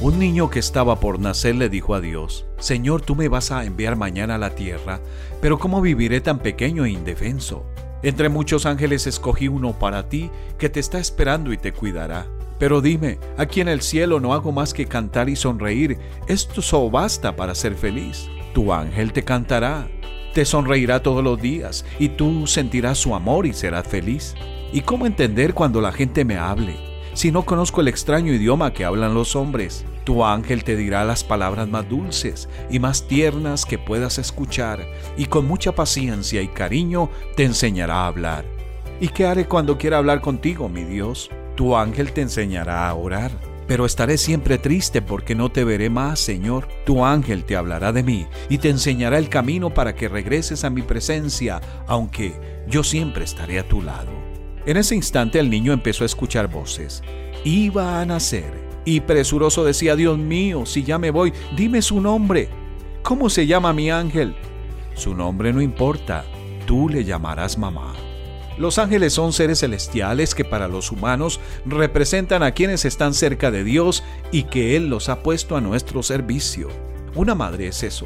Un niño que estaba por nacer le dijo a Dios, Señor, tú me vas a enviar mañana a la tierra, pero ¿cómo viviré tan pequeño e indefenso? Entre muchos ángeles escogí uno para ti que te está esperando y te cuidará. Pero dime, aquí en el cielo no hago más que cantar y sonreír. Esto solo basta para ser feliz. Tu ángel te cantará, te sonreirá todos los días y tú sentirás su amor y serás feliz. ¿Y cómo entender cuando la gente me hable? Si no conozco el extraño idioma que hablan los hombres, tu ángel te dirá las palabras más dulces y más tiernas que puedas escuchar y con mucha paciencia y cariño te enseñará a hablar. ¿Y qué haré cuando quiera hablar contigo, mi Dios? Tu ángel te enseñará a orar. Pero estaré siempre triste porque no te veré más, Señor. Tu ángel te hablará de mí y te enseñará el camino para que regreses a mi presencia, aunque yo siempre estaré a tu lado. En ese instante el niño empezó a escuchar voces. Iba a nacer y presuroso decía, Dios mío, si ya me voy, dime su nombre. ¿Cómo se llama mi ángel? Su nombre no importa, tú le llamarás mamá. Los ángeles son seres celestiales que para los humanos representan a quienes están cerca de Dios y que Él los ha puesto a nuestro servicio. Una madre es eso,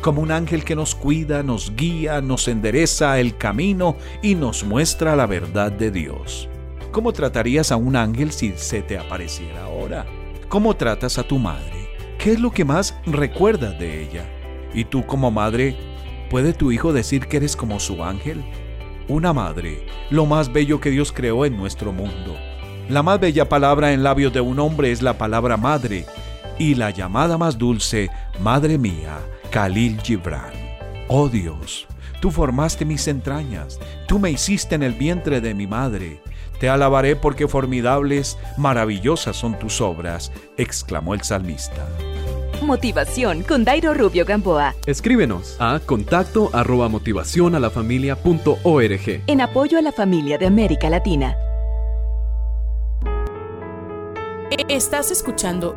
como un ángel que nos cuida, nos guía, nos endereza el camino y nos muestra la verdad de Dios. ¿Cómo tratarías a un ángel si se te apareciera ahora? ¿Cómo tratas a tu madre? ¿Qué es lo que más recuerdas de ella? ¿Y tú como madre, puede tu hijo decir que eres como su ángel? Una madre, lo más bello que Dios creó en nuestro mundo. La más bella palabra en labios de un hombre es la palabra madre, y la llamada más dulce, Madre mía, Khalil Gibran. Oh Dios, tú formaste mis entrañas, tú me hiciste en el vientre de mi madre. Te alabaré porque formidables, maravillosas son tus obras, exclamó el salmista. Motivación con Dairo Rubio Gamboa. Escríbenos a contacto arroba motivación a la familia punto org. En apoyo a la familia de América Latina. Estás escuchando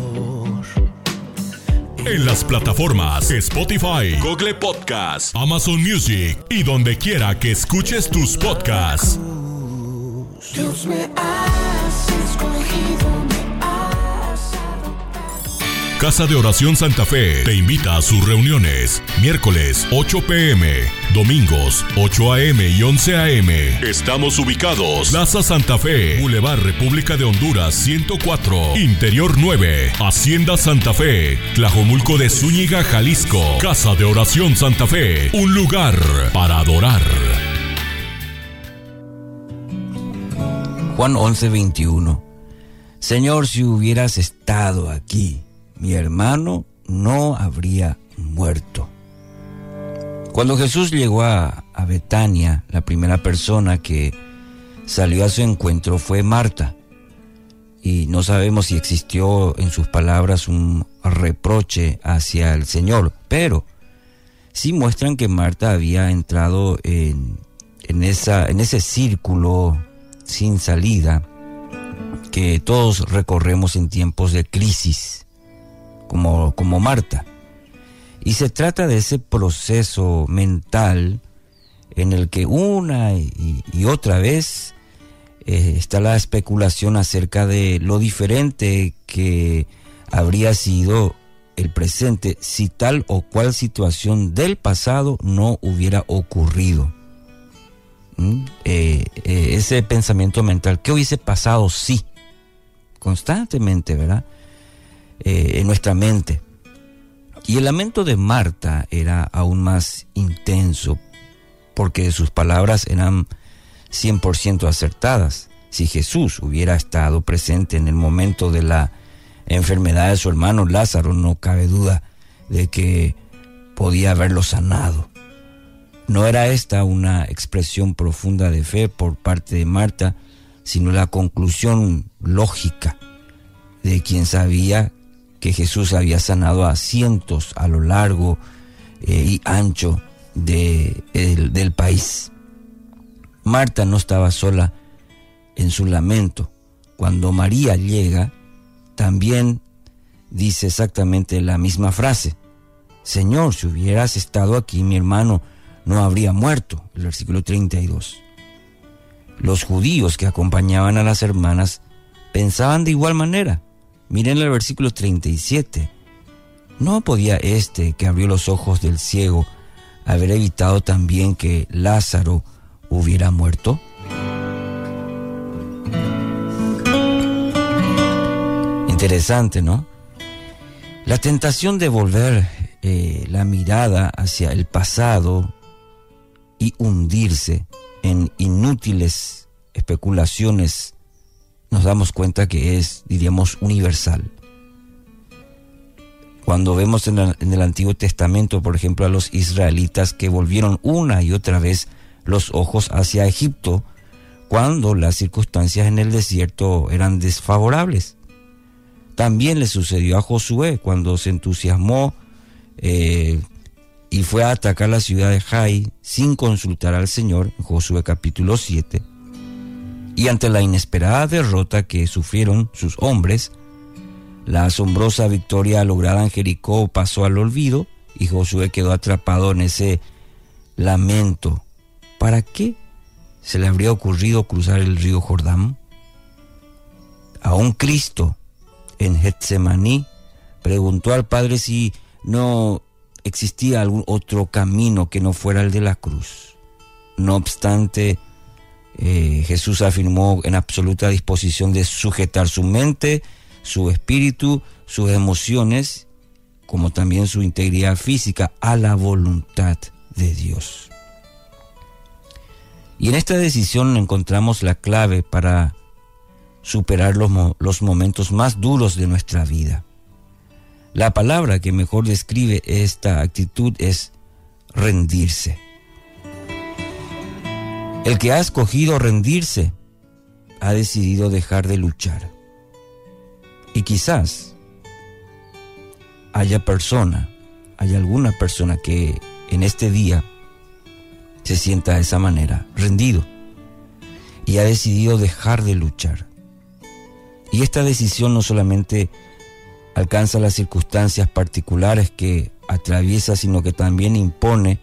En las plataformas Spotify, Google Podcast, Amazon Music y donde quiera que escuches tus podcasts. Dios me has escogido, Casa de Oración Santa Fe te invita a sus reuniones. Miércoles 8 pm, domingos 8 am y 11 am. Estamos ubicados. Plaza Santa Fe, Boulevard República de Honduras 104, Interior 9, Hacienda Santa Fe, Tlajomulco de Zúñiga, Jalisco. Casa de Oración Santa Fe, un lugar para adorar. Juan 11:21. Señor, si hubieras estado aquí, mi hermano no habría muerto. Cuando Jesús llegó a, Betania, la primera persona que salió a su encuentro fue Marta. Y no sabemos si existió en sus palabras un reproche hacia el Señor, pero sí muestran que Marta había entrado en, en, esa, en ese círculo sin salida que todos recorremos en tiempos de crisis, como, como Marta. Y se trata de ese proceso mental en el que una y, otra vez eh, está la especulación acerca de lo diferente que habría sido el presente si tal o cual situación del pasado no hubiera ocurrido. ¿Mm? Eh, eh, ese pensamiento mental, ¿qué hubiese pasado si? Constantemente, ¿verdad? Eh, en nuestra mente. Y el lamento de Marta era aún más intenso porque sus palabras eran 100% acertadas. Si Jesús hubiera estado presente en el momento de la enfermedad de su hermano Lázaro, no cabe duda de que podía haberlo sanado. No era esta una expresión profunda de fe por parte de Marta, sino la conclusión lógica de quien sabía que Jesús había sanado a cientos a lo largo eh, y ancho de, el- del país. Marta no estaba sola en su lamento. Cuando María llega, también dice exactamente la misma frase. Señor, si hubieras estado aquí, mi hermano no habría muerto. El versículo 32. Los judíos que acompañaban a las hermanas pensaban de igual manera. Miren el versículo 37. ¿No podía este que abrió los ojos del ciego haber evitado también que Lázaro hubiera muerto? Interesante, ¿no? La tentación de volver eh, la mirada hacia el pasado y hundirse en inútiles especulaciones, nos damos cuenta que es, diríamos, universal. Cuando vemos en el, Antiguo Testamento, por ejemplo, a los israelitas que volvieron una y otra vez los ojos hacia Egipto, cuando las circunstancias en el desierto eran desfavorables. También le sucedió a Josué cuando se entusiasmó eh, y fue a atacar la ciudad de Jai sin consultar al Señor, en Josué capítulo 7. Y ante la inesperada derrota que sufrieron sus hombres, la asombrosa victoria lograda en Jericó pasó al olvido y Josué quedó atrapado en ese lamento. ¿Para qué se le habría ocurrido cruzar el río Jordán? Aún Cristo en Getsemaní preguntó al Padre si no existía algún otro camino que no fuera el de la cruz. No obstante, eh, Jesús afirmó en absoluta disposición de sujetar su mente, su espíritu, sus emociones, como también su integridad física a la voluntad de Dios. Y en esta decisión encontramos la clave para superar los, los momentos más duros de nuestra vida. La palabra que mejor describe esta actitud es rendirse. El que ha escogido rendirse ha decidido dejar de luchar. Y quizás haya persona, haya alguna persona que en este día se sienta de esa manera, rendido, y ha decidido dejar de luchar. Y esta decisión no solamente alcanza las circunstancias particulares que atraviesa, sino que también impone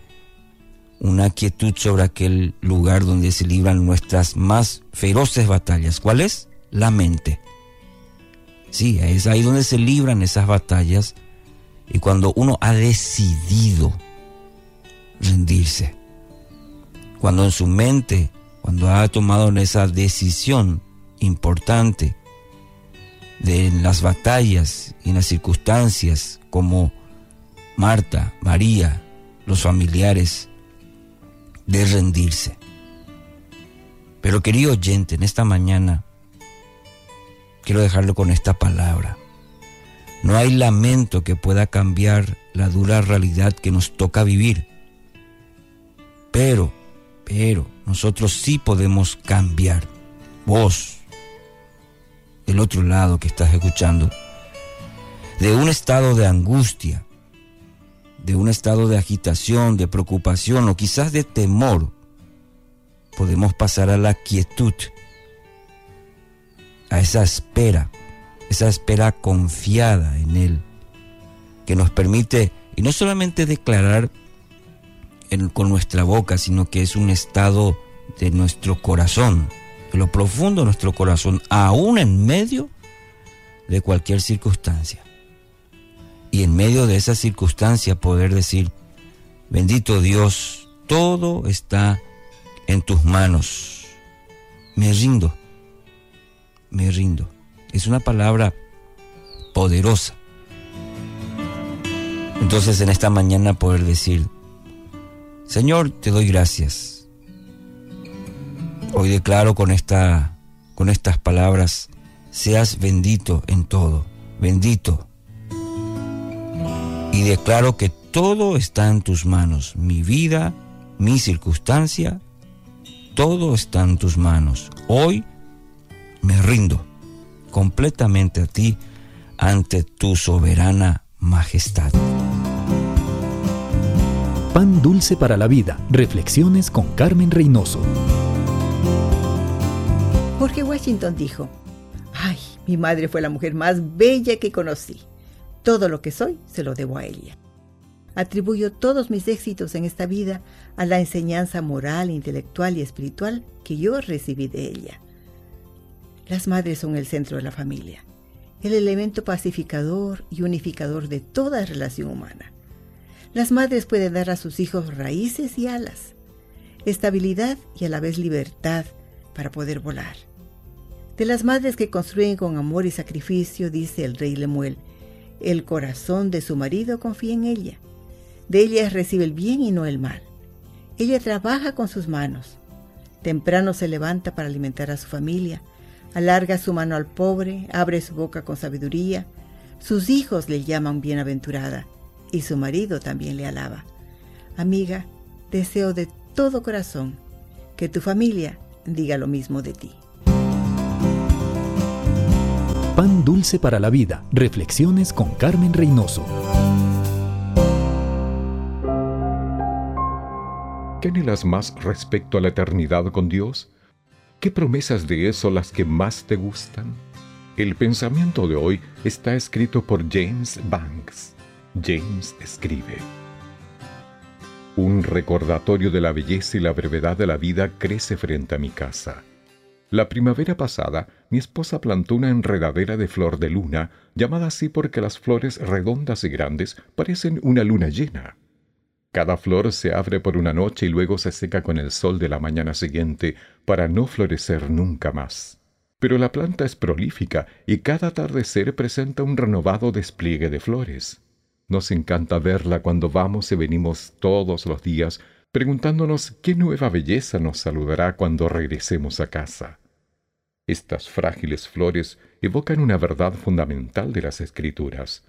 una quietud sobre aquel lugar donde se libran nuestras más feroces batallas. ¿Cuál es? La mente. Sí, es ahí donde se libran esas batallas y cuando uno ha decidido rendirse, cuando en su mente, cuando ha tomado esa decisión importante, de las batallas y en las circunstancias como Marta, María, los familiares, de rendirse. Pero querido oyente, en esta mañana quiero dejarlo con esta palabra. No hay lamento que pueda cambiar la dura realidad que nos toca vivir. Pero, pero, nosotros sí podemos cambiar. Vos, del otro lado que estás escuchando, de un estado de angustia, de un estado de agitación, de preocupación o quizás de temor, podemos pasar a la quietud, a esa espera, esa espera confiada en Él, que nos permite, y no solamente declarar con nuestra boca, sino que es un estado de nuestro corazón, de lo profundo de nuestro corazón, aún en medio de cualquier circunstancia. Y en medio de esa circunstancia poder decir, bendito Dios, todo está en tus manos. Me rindo, me rindo. Es una palabra poderosa. Entonces en esta mañana poder decir, Señor, te doy gracias Hoy declaro con, esta, con estas palabras, seas bendito en todo, bendito. Y declaro que todo está en tus manos, mi vida, mi circunstancia, todo está en tus manos. Hoy me rindo completamente a ti ante tu soberana majestad. Pan dulce para la vida. Reflexiones con Carmen Reynoso. Jorge Washington dijo, Ay, mi madre fue la mujer más bella que conocí. Todo lo que soy se lo debo a ella. Atribuyo todos mis éxitos en esta vida a la enseñanza moral, intelectual y espiritual que yo recibí de ella. Las madres son el centro de la familia, el elemento pacificador y unificador de toda relación humana. Las madres pueden dar a sus hijos raíces y alas, estabilidad y a la vez libertad para poder volar. De las madres que construyen con amor y sacrificio, dice el rey Lemuel, el corazón de su marido confía en ella. De ella recibe el bien y no el mal. Ella trabaja con sus manos. Temprano se levanta para alimentar a su familia. Alarga su mano al pobre, abre su boca con sabiduría. Sus hijos le llaman bienaventurada y su marido también le alaba. Amiga, deseo de todo corazón que tu familia diga lo mismo de ti. Pan dulce para la vida. Reflexiones con Carmen Reynoso. ¿Qué anhelas más respecto a la eternidad con Dios? ¿Qué promesas de eso las que más te gustan? El pensamiento de hoy está escrito por James Banks. James escribe. Un recordatorio de la belleza y la brevedad de la vida crece frente a mi casa. La primavera pasada, mi esposa plantó una enredadera de flor de luna, llamada así porque las flores redondas y grandes parecen una luna llena. Cada flor se abre por una noche y luego se seca con el sol de la mañana siguiente para no florecer nunca más. Pero la planta es prolífica y cada atardecer presenta un renovado despliegue de flores. Nos encanta verla cuando vamos y venimos todos los días preguntándonos qué nueva belleza nos saludará cuando regresemos a casa. Estas frágiles flores evocan una verdad fundamental de las Escrituras.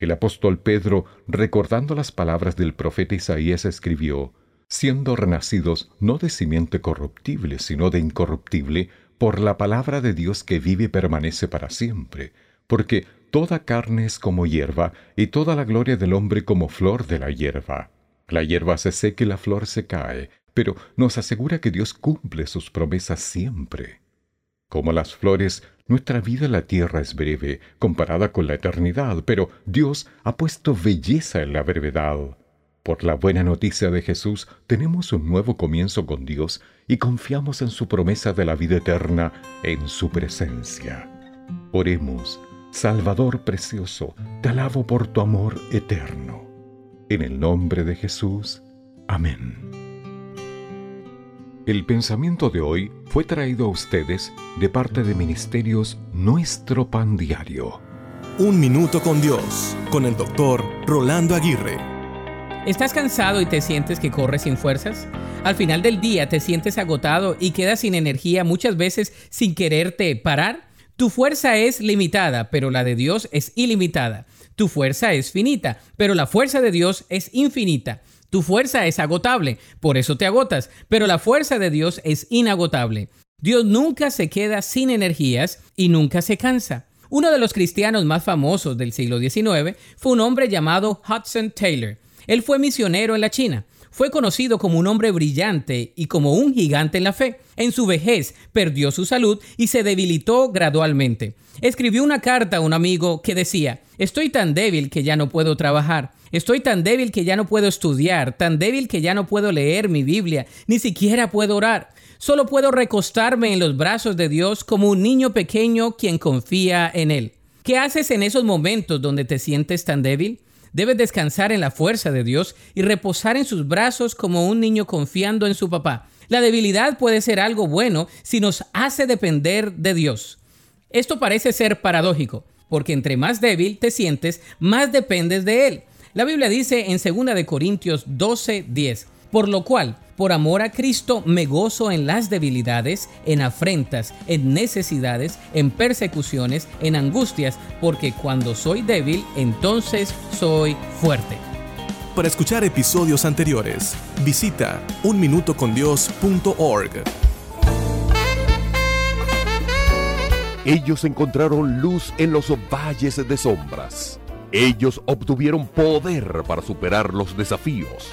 El apóstol Pedro, recordando las palabras del profeta Isaías, escribió, siendo renacidos no de simiente corruptible, sino de incorruptible, por la palabra de Dios que vive y permanece para siempre, porque toda carne es como hierba, y toda la gloria del hombre como flor de la hierba. La hierba se seca y la flor se cae, pero nos asegura que Dios cumple sus promesas siempre. Como las flores, nuestra vida en la tierra es breve, comparada con la eternidad, pero Dios ha puesto belleza en la brevedad. Por la buena noticia de Jesús tenemos un nuevo comienzo con Dios y confiamos en su promesa de la vida eterna en su presencia. Oremos, Salvador precioso, te alabo por tu amor eterno. En el nombre de Jesús. Amén. El pensamiento de hoy fue traído a ustedes de parte de Ministerios Nuestro Pan Diario. Un minuto con Dios, con el doctor Rolando Aguirre. ¿Estás cansado y te sientes que corres sin fuerzas? Al final del día te sientes agotado y quedas sin energía muchas veces sin quererte parar. Tu fuerza es limitada, pero la de Dios es ilimitada. Tu fuerza es finita, pero la fuerza de Dios es infinita. Tu fuerza es agotable, por eso te agotas, pero la fuerza de Dios es inagotable. Dios nunca se queda sin energías y nunca se cansa. Uno de los cristianos más famosos del siglo XIX fue un hombre llamado Hudson Taylor. Él fue misionero en la China. Fue conocido como un hombre brillante y como un gigante en la fe. En su vejez perdió su salud y se debilitó gradualmente. Escribió una carta a un amigo que decía, estoy tan débil que ya no puedo trabajar. Estoy tan débil que ya no puedo estudiar, tan débil que ya no puedo leer mi Biblia, ni siquiera puedo orar. Solo puedo recostarme en los brazos de Dios como un niño pequeño quien confía en Él. ¿Qué haces en esos momentos donde te sientes tan débil? Debes descansar en la fuerza de Dios y reposar en sus brazos como un niño confiando en su papá. La debilidad puede ser algo bueno si nos hace depender de Dios. Esto parece ser paradójico, porque entre más débil te sientes, más dependes de Él. La Biblia dice en 2 de Corintios 12:10, por lo cual, por amor a Cristo, me gozo en las debilidades, en afrentas, en necesidades, en persecuciones, en angustias, porque cuando soy débil, entonces soy fuerte. Para escuchar episodios anteriores, visita unminutocondios.org. Ellos encontraron luz en los valles de sombras. Ellos obtuvieron poder para superar los desafíos.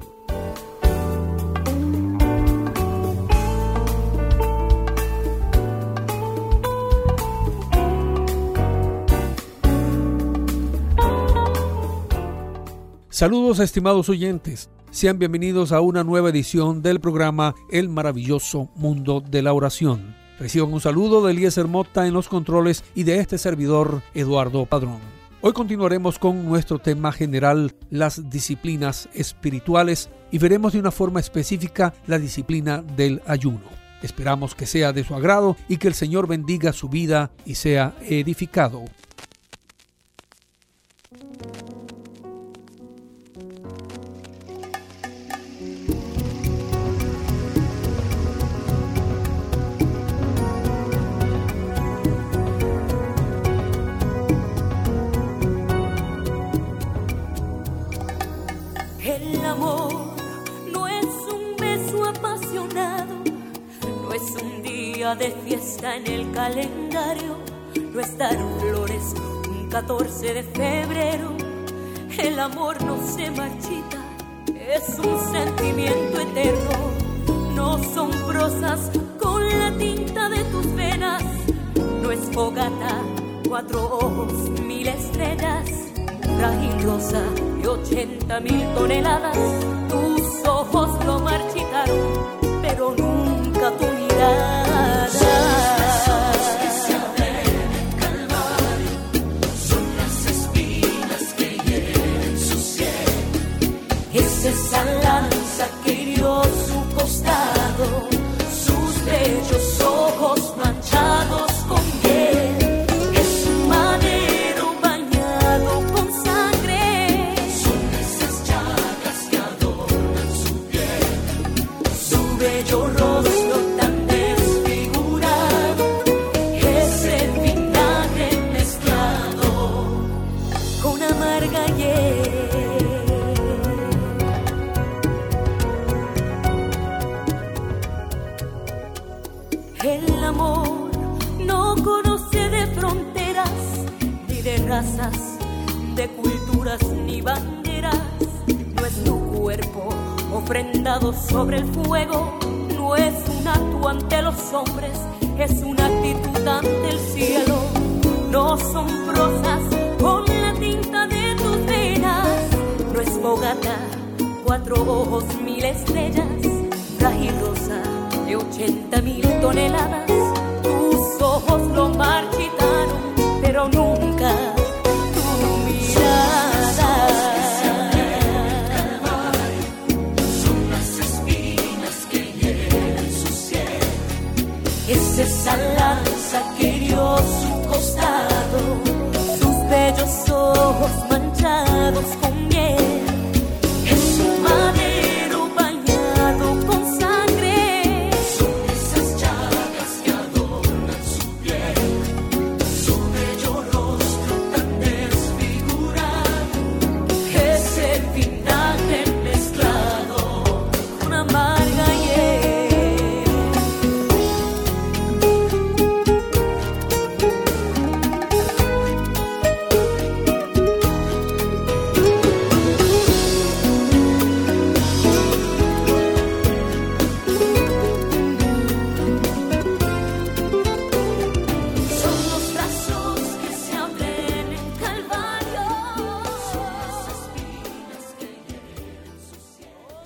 Saludos estimados oyentes. Sean bienvenidos a una nueva edición del programa El maravilloso mundo de la oración. Reciban un saludo de Eliezer Mota en los controles y de este servidor Eduardo Padrón. Hoy continuaremos con nuestro tema general, las disciplinas espirituales, y veremos de una forma específica la disciplina del ayuno. Esperamos que sea de su agrado y que el Señor bendiga su vida y sea edificado. De fiesta en el calendario, no estar flores un 14 de febrero. El amor no se marchita, es un sentimiento eterno. No son prosas con la tinta de tus venas, no es fogata, cuatro ojos, mil estrellas, de 80 mil toneladas. Tus ojos lo marchitaron, pero nunca tu mirada. esa lanza que hirió su costado, sobre el fuego,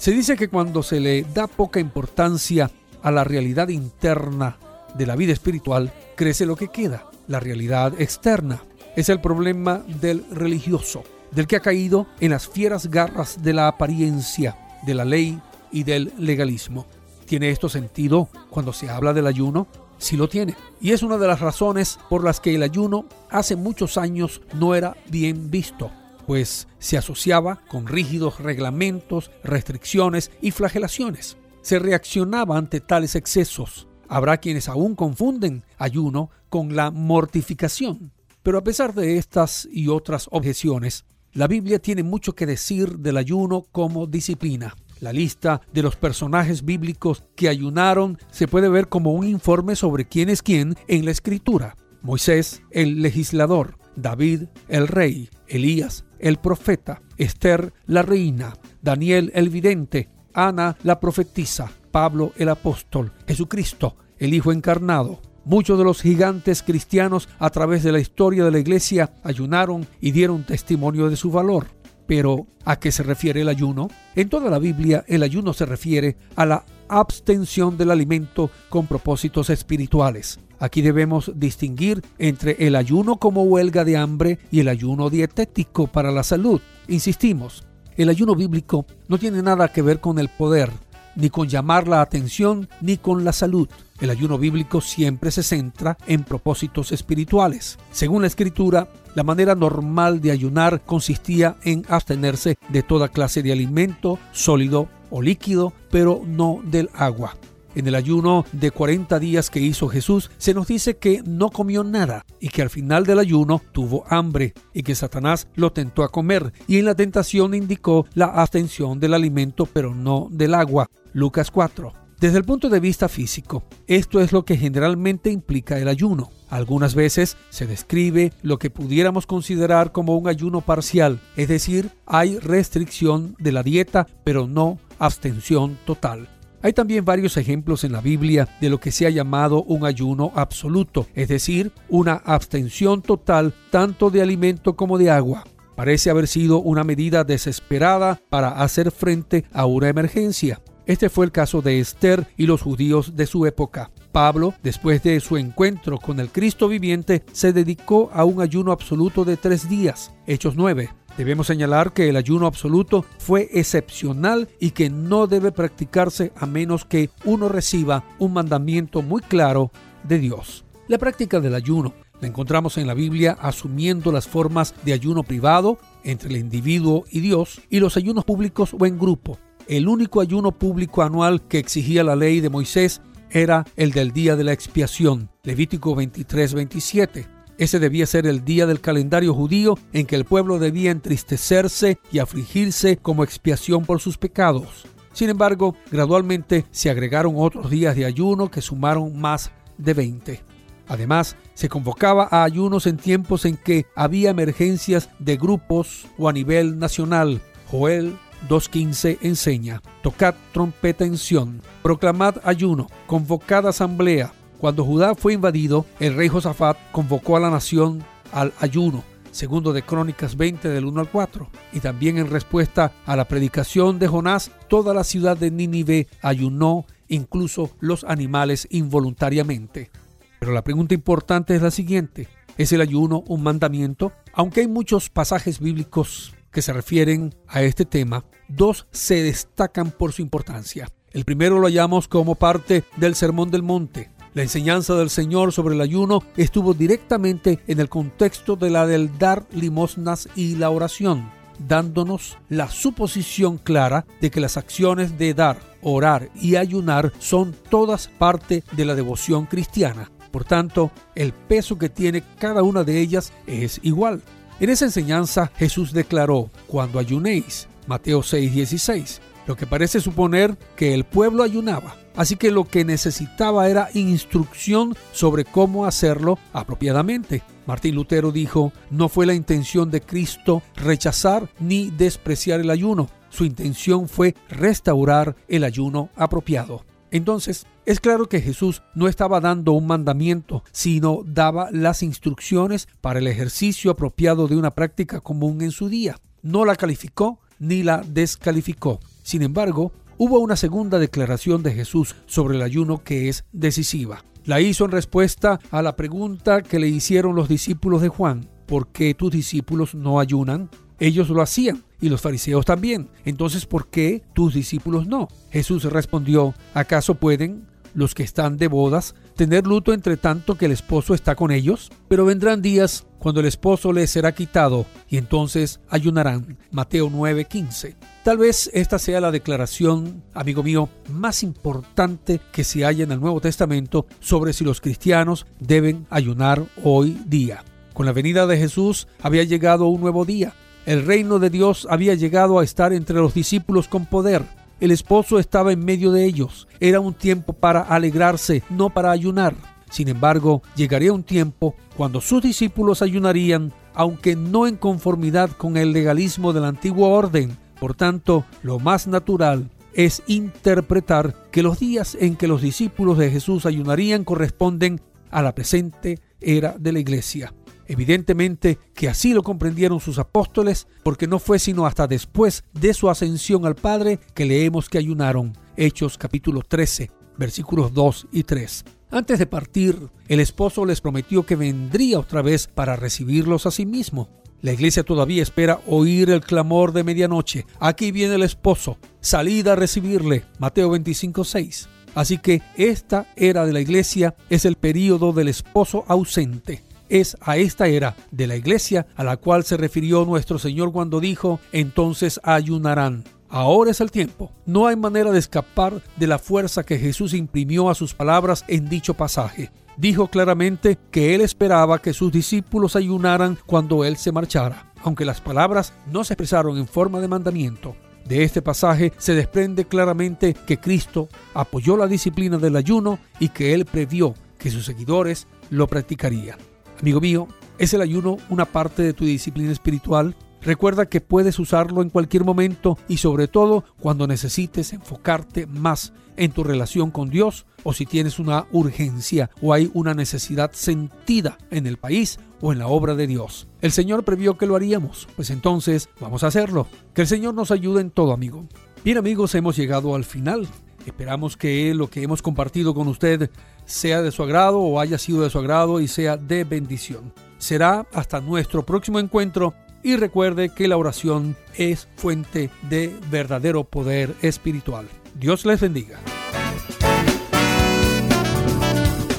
Se dice que cuando se le da poca importancia a la realidad interna de la vida espiritual, crece lo que queda, la realidad externa. Es el problema del religioso, del que ha caído en las fieras garras de la apariencia, de la ley y del legalismo. ¿Tiene esto sentido cuando se habla del ayuno? Sí lo tiene. Y es una de las razones por las que el ayuno hace muchos años no era bien visto, pues se asociaba con rígidos reglamentos, restricciones y flagelaciones. Se reaccionaba ante tales excesos. Habrá quienes aún confunden ayuno con la mortificación. Pero a pesar de estas y otras objeciones, la Biblia tiene mucho que decir del ayuno como disciplina. La lista de los personajes bíblicos que ayunaron se puede ver como un informe sobre quién es quién en la escritura. Moisés, el legislador, David, el rey, Elías, el profeta, Esther, la reina, Daniel, el vidente, Ana, la profetisa, Pablo, el apóstol, Jesucristo, el Hijo encarnado. Muchos de los gigantes cristianos a través de la historia de la iglesia ayunaron y dieron testimonio de su valor. Pero, ¿a qué se refiere el ayuno? En toda la Biblia el ayuno se refiere a la abstención del alimento con propósitos espirituales. Aquí debemos distinguir entre el ayuno como huelga de hambre y el ayuno dietético para la salud. Insistimos, el ayuno bíblico no tiene nada que ver con el poder, ni con llamar la atención, ni con la salud. El ayuno bíblico siempre se centra en propósitos espirituales. Según la escritura, la manera normal de ayunar consistía en abstenerse de toda clase de alimento, sólido o líquido, pero no del agua. En el ayuno de 40 días que hizo Jesús, se nos dice que no comió nada y que al final del ayuno tuvo hambre y que Satanás lo tentó a comer y en la tentación indicó la abstención del alimento pero no del agua. Lucas 4. Desde el punto de vista físico, esto es lo que generalmente implica el ayuno. Algunas veces se describe lo que pudiéramos considerar como un ayuno parcial, es decir, hay restricción de la dieta, pero no abstención total. Hay también varios ejemplos en la Biblia de lo que se ha llamado un ayuno absoluto, es decir, una abstención total tanto de alimento como de agua. Parece haber sido una medida desesperada para hacer frente a una emergencia. Este fue el caso de Esther y los judíos de su época. Pablo, después de su encuentro con el Cristo viviente, se dedicó a un ayuno absoluto de tres días. Hechos 9. Debemos señalar que el ayuno absoluto fue excepcional y que no debe practicarse a menos que uno reciba un mandamiento muy claro de Dios. La práctica del ayuno la encontramos en la Biblia asumiendo las formas de ayuno privado entre el individuo y Dios y los ayunos públicos o en grupo. El único ayuno público anual que exigía la ley de Moisés era el del día de la expiación, Levítico 23-27. Ese debía ser el día del calendario judío en que el pueblo debía entristecerse y afligirse como expiación por sus pecados. Sin embargo, gradualmente se agregaron otros días de ayuno que sumaron más de 20. Además, se convocaba a ayunos en tiempos en que había emergencias de grupos o a nivel nacional. Joel 2.15 enseña, tocad trompeta en Sión, proclamad ayuno, convocad asamblea, cuando Judá fue invadido, el rey Josafat convocó a la nación al ayuno, segundo de Crónicas 20 del 1 al 4. Y también en respuesta a la predicación de Jonás, toda la ciudad de Nínive ayunó, incluso los animales involuntariamente. Pero la pregunta importante es la siguiente. ¿Es el ayuno un mandamiento? Aunque hay muchos pasajes bíblicos que se refieren a este tema, dos se destacan por su importancia. El primero lo hallamos como parte del Sermón del Monte, la enseñanza del Señor sobre el ayuno estuvo directamente en el contexto de la del dar limosnas y la oración, dándonos la suposición clara de que las acciones de dar, orar y ayunar son todas parte de la devoción cristiana. Por tanto, el peso que tiene cada una de ellas es igual. En esa enseñanza Jesús declaró, cuando ayunéis, Mateo 6:16, lo que parece suponer que el pueblo ayunaba Así que lo que necesitaba era instrucción sobre cómo hacerlo apropiadamente. Martín Lutero dijo, no fue la intención de Cristo rechazar ni despreciar el ayuno. Su intención fue restaurar el ayuno apropiado. Entonces, es claro que Jesús no estaba dando un mandamiento, sino daba las instrucciones para el ejercicio apropiado de una práctica común en su día. No la calificó ni la descalificó. Sin embargo, hubo una segunda declaración de Jesús sobre el ayuno que es decisiva. La hizo en respuesta a la pregunta que le hicieron los discípulos de Juan. ¿Por qué tus discípulos no ayunan? Ellos lo hacían y los fariseos también. Entonces, ¿por qué tus discípulos no? Jesús respondió, ¿acaso pueden los que están de bodas tener luto entre tanto que el esposo está con ellos? Pero vendrán días cuando el esposo les será quitado y entonces ayunarán. Mateo 9:15. Tal vez esta sea la declaración, amigo mío, más importante que se haya en el Nuevo Testamento sobre si los cristianos deben ayunar hoy día. Con la venida de Jesús había llegado un nuevo día. El reino de Dios había llegado a estar entre los discípulos con poder. el esposo estaba en medio de ellos. Era un tiempo para alegrarse, no para ayunar. Sin embargo, llegaría un tiempo cuando sus discípulos ayunarían, aunque no en conformidad con el legalismo de la antigua orden. Por tanto, lo más natural es interpretar que los días en que los discípulos de Jesús ayunarían corresponden a la presente era de la iglesia. Evidentemente que así lo comprendieron sus apóstoles, porque no fue sino hasta después de su ascensión al Padre que leemos que ayunaron. Hechos capítulo 13, versículos 2 y 3. Antes de partir, el esposo les prometió que vendría otra vez para recibirlos a sí mismo. La iglesia todavía espera oír el clamor de medianoche. Aquí viene el esposo. Salida a recibirle. Mateo 25, 6. Así que esta era de la iglesia es el período del esposo ausente. Es a esta era de la iglesia a la cual se refirió nuestro Señor cuando dijo, entonces ayunarán. Ahora es el tiempo. No hay manera de escapar de la fuerza que Jesús imprimió a sus palabras en dicho pasaje. Dijo claramente que él esperaba que sus discípulos ayunaran cuando él se marchara, aunque las palabras no se expresaron en forma de mandamiento. De este pasaje se desprende claramente que Cristo apoyó la disciplina del ayuno y que él previó que sus seguidores lo practicarían. Amigo mío, ¿es el ayuno una parte de tu disciplina espiritual? Recuerda que puedes usarlo en cualquier momento y sobre todo cuando necesites enfocarte más en tu relación con Dios o si tienes una urgencia o hay una necesidad sentida en el país o en la obra de Dios. El Señor previó que lo haríamos, pues entonces vamos a hacerlo. Que el Señor nos ayude en todo, amigo. Bien amigos, hemos llegado al final. Esperamos que lo que hemos compartido con usted sea de su agrado o haya sido de su agrado y sea de bendición. Será hasta nuestro próximo encuentro y recuerde que la oración es fuente de verdadero poder espiritual. Dios les bendiga.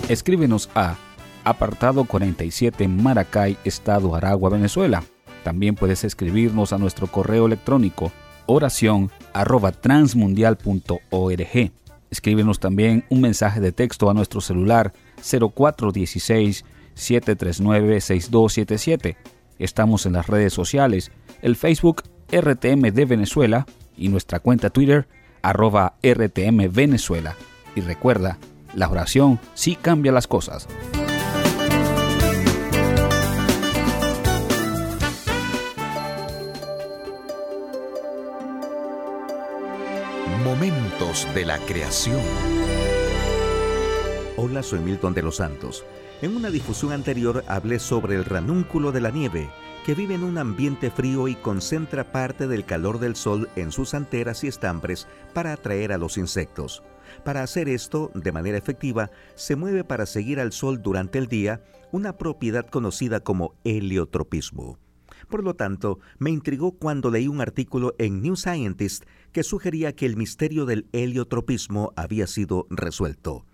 Escríbenos a apartado 47 Maracay, Estado Aragua, Venezuela. También puedes escribirnos a nuestro correo electrónico oración arroba transmundial.org. Escríbenos también un mensaje de texto a nuestro celular 0416-739-6277. Estamos en las redes sociales, el Facebook RTM de Venezuela y nuestra cuenta Twitter arroba RTM Venezuela. Y recuerda, la oración sí cambia las cosas. Momentos de la creación. Hola, soy Milton de los Santos. En una difusión anterior hablé sobre el ranúnculo de la nieve, que vive en un ambiente frío y concentra parte del calor del sol en sus anteras y estambres para atraer a los insectos. Para hacer esto de manera efectiva, se mueve para seguir al sol durante el día, una propiedad conocida como heliotropismo. Por lo tanto, me intrigó cuando leí un artículo en New Scientist que sugería que el misterio del heliotropismo había sido resuelto.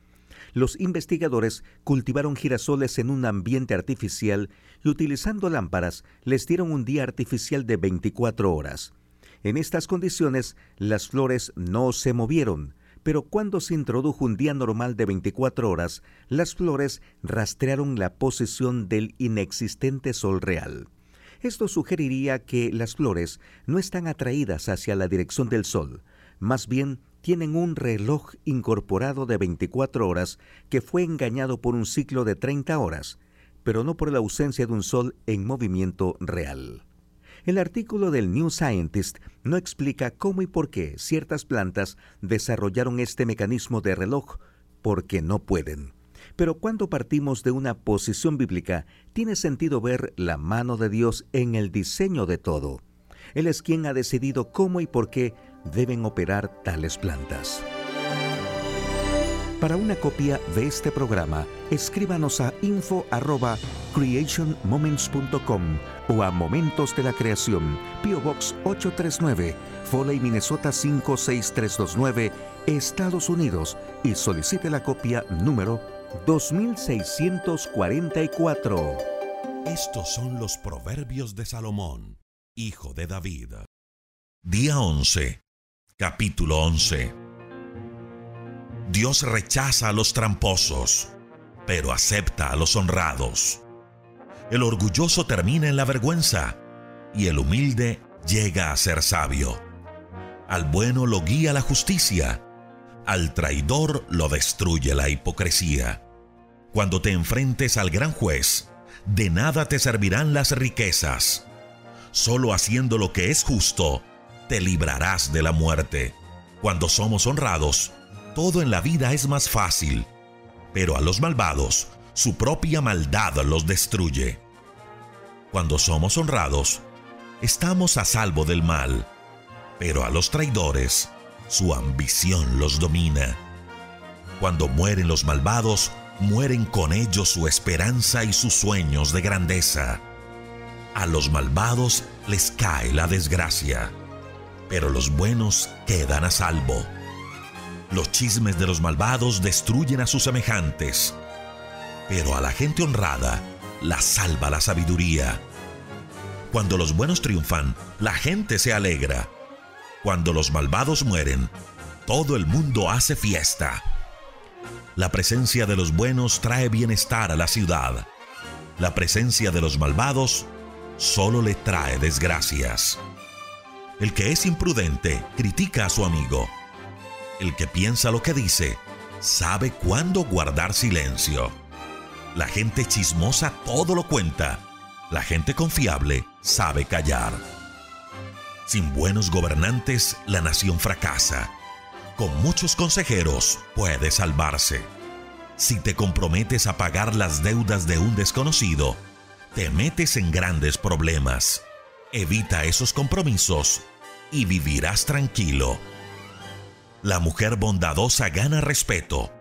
Los investigadores cultivaron girasoles en un ambiente artificial y utilizando lámparas les dieron un día artificial de 24 horas. En estas condiciones, las flores no se movieron, pero cuando se introdujo un día normal de 24 horas, las flores rastrearon la posición del inexistente sol real. Esto sugeriría que las flores no están atraídas hacia la dirección del sol, más bien tienen un reloj incorporado de 24 horas que fue engañado por un ciclo de 30 horas, pero no por la ausencia de un sol en movimiento real. El artículo del New Scientist no explica cómo y por qué ciertas plantas desarrollaron este mecanismo de reloj, porque no pueden. Pero cuando partimos de una posición bíblica, tiene sentido ver la mano de Dios en el diseño de todo. Él es quien ha decidido cómo y por qué deben operar tales plantas. Para una copia de este programa, escríbanos a info@creationmoments.com o a Momentos de la Creación, PO Box 839, Foley, Minnesota 56329, Estados Unidos y solicite la copia número 2644. Estos son los proverbios de Salomón, hijo de David. Día 11, capítulo 11. Dios rechaza a los tramposos, pero acepta a los honrados. El orgulloso termina en la vergüenza y el humilde llega a ser sabio. Al bueno lo guía la justicia, al traidor lo destruye la hipocresía. Cuando te enfrentes al gran juez, de nada te servirán las riquezas. Solo haciendo lo que es justo, te librarás de la muerte. Cuando somos honrados, todo en la vida es más fácil, pero a los malvados, su propia maldad los destruye. Cuando somos honrados, estamos a salvo del mal, pero a los traidores, su ambición los domina. Cuando mueren los malvados, mueren con ellos su esperanza y sus sueños de grandeza. A los malvados les cae la desgracia, pero los buenos quedan a salvo. Los chismes de los malvados destruyen a sus semejantes, pero a la gente honrada la salva la sabiduría. Cuando los buenos triunfan, la gente se alegra. Cuando los malvados mueren, todo el mundo hace fiesta. La presencia de los buenos trae bienestar a la ciudad. La presencia de los malvados solo le trae desgracias. El que es imprudente critica a su amigo. El que piensa lo que dice sabe cuándo guardar silencio. La gente chismosa todo lo cuenta. La gente confiable sabe callar. Sin buenos gobernantes, la nación fracasa con muchos consejeros puede salvarse. Si te comprometes a pagar las deudas de un desconocido, te metes en grandes problemas. Evita esos compromisos y vivirás tranquilo. La mujer bondadosa gana respeto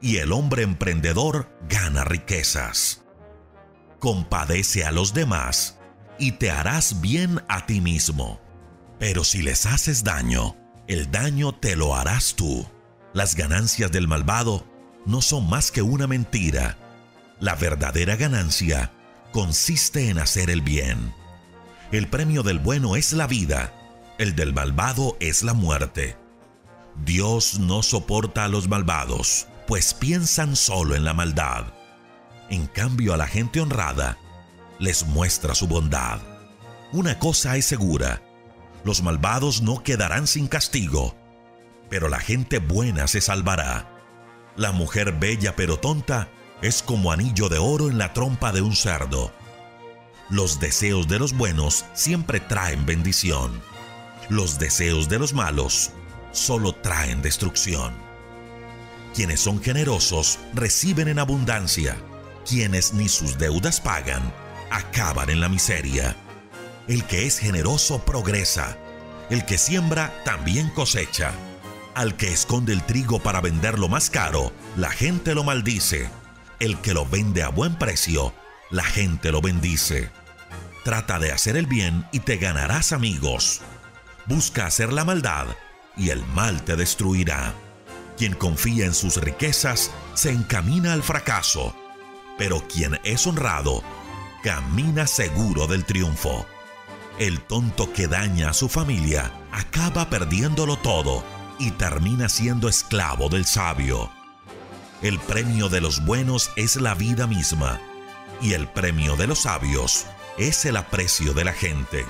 y el hombre emprendedor gana riquezas. Compadece a los demás y te harás bien a ti mismo. Pero si les haces daño, el daño te lo harás tú. Las ganancias del malvado no son más que una mentira. La verdadera ganancia consiste en hacer el bien. El premio del bueno es la vida, el del malvado es la muerte. Dios no soporta a los malvados, pues piensan solo en la maldad. En cambio a la gente honrada les muestra su bondad. Una cosa es segura, los malvados no quedarán sin castigo, pero la gente buena se salvará. La mujer bella pero tonta es como anillo de oro en la trompa de un cerdo. Los deseos de los buenos siempre traen bendición. Los deseos de los malos solo traen destrucción. Quienes son generosos reciben en abundancia. Quienes ni sus deudas pagan, acaban en la miseria. El que es generoso progresa. El que siembra también cosecha. Al que esconde el trigo para venderlo más caro, la gente lo maldice. El que lo vende a buen precio, la gente lo bendice. Trata de hacer el bien y te ganarás amigos. Busca hacer la maldad y el mal te destruirá. Quien confía en sus riquezas se encamina al fracaso, pero quien es honrado camina seguro del triunfo. El tonto que daña a su familia acaba perdiéndolo todo y termina siendo esclavo del sabio. El premio de los buenos es la vida misma y el premio de los sabios es el aprecio de la gente.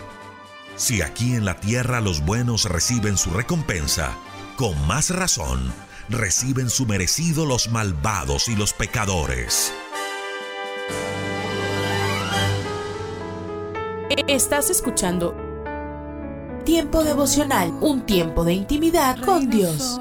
Si aquí en la tierra los buenos reciben su recompensa, con más razón reciben su merecido los malvados y los pecadores. Estás escuchando Tiempo devocional, un tiempo de intimidad con Dios.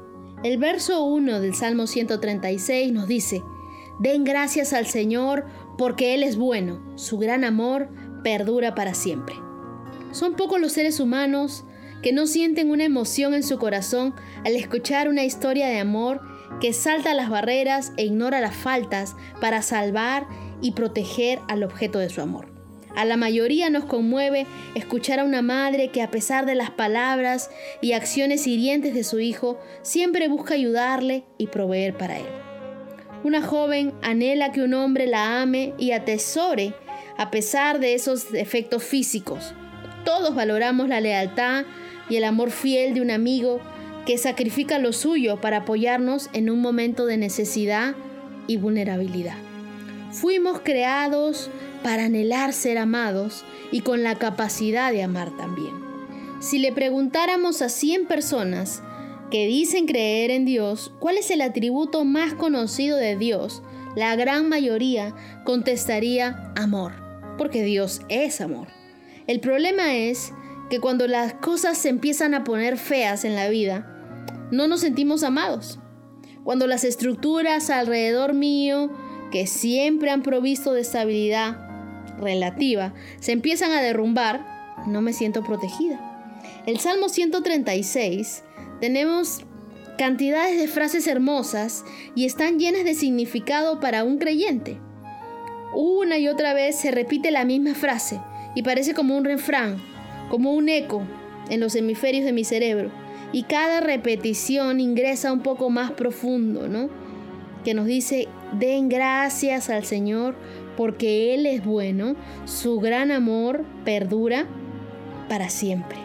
El verso 1 del Salmo 136 nos dice, Den gracias al Señor porque Él es bueno, su gran amor perdura para siempre. Son pocos los seres humanos que no sienten una emoción en su corazón al escuchar una historia de amor que salta las barreras e ignora las faltas para salvar y proteger al objeto de su amor. A la mayoría nos conmueve escuchar a una madre que a pesar de las palabras y acciones hirientes de su hijo, siempre busca ayudarle y proveer para él. Una joven anhela que un hombre la ame y atesore a pesar de esos defectos físicos. Todos valoramos la lealtad y el amor fiel de un amigo que sacrifica lo suyo para apoyarnos en un momento de necesidad y vulnerabilidad. Fuimos creados para anhelar ser amados y con la capacidad de amar también. Si le preguntáramos a 100 personas que dicen creer en Dios, ¿cuál es el atributo más conocido de Dios? La gran mayoría contestaría amor, porque Dios es amor. El problema es que cuando las cosas se empiezan a poner feas en la vida, no nos sentimos amados. Cuando las estructuras alrededor mío, que siempre han provisto de estabilidad, relativa se empiezan a derrumbar, no me siento protegida. El Salmo 136 tenemos cantidades de frases hermosas y están llenas de significado para un creyente. Una y otra vez se repite la misma frase y parece como un refrán, como un eco en los hemisferios de mi cerebro. Y cada repetición ingresa un poco más profundo, ¿no? Que nos dice, den gracias al Señor porque Él es bueno, su gran amor perdura para siempre.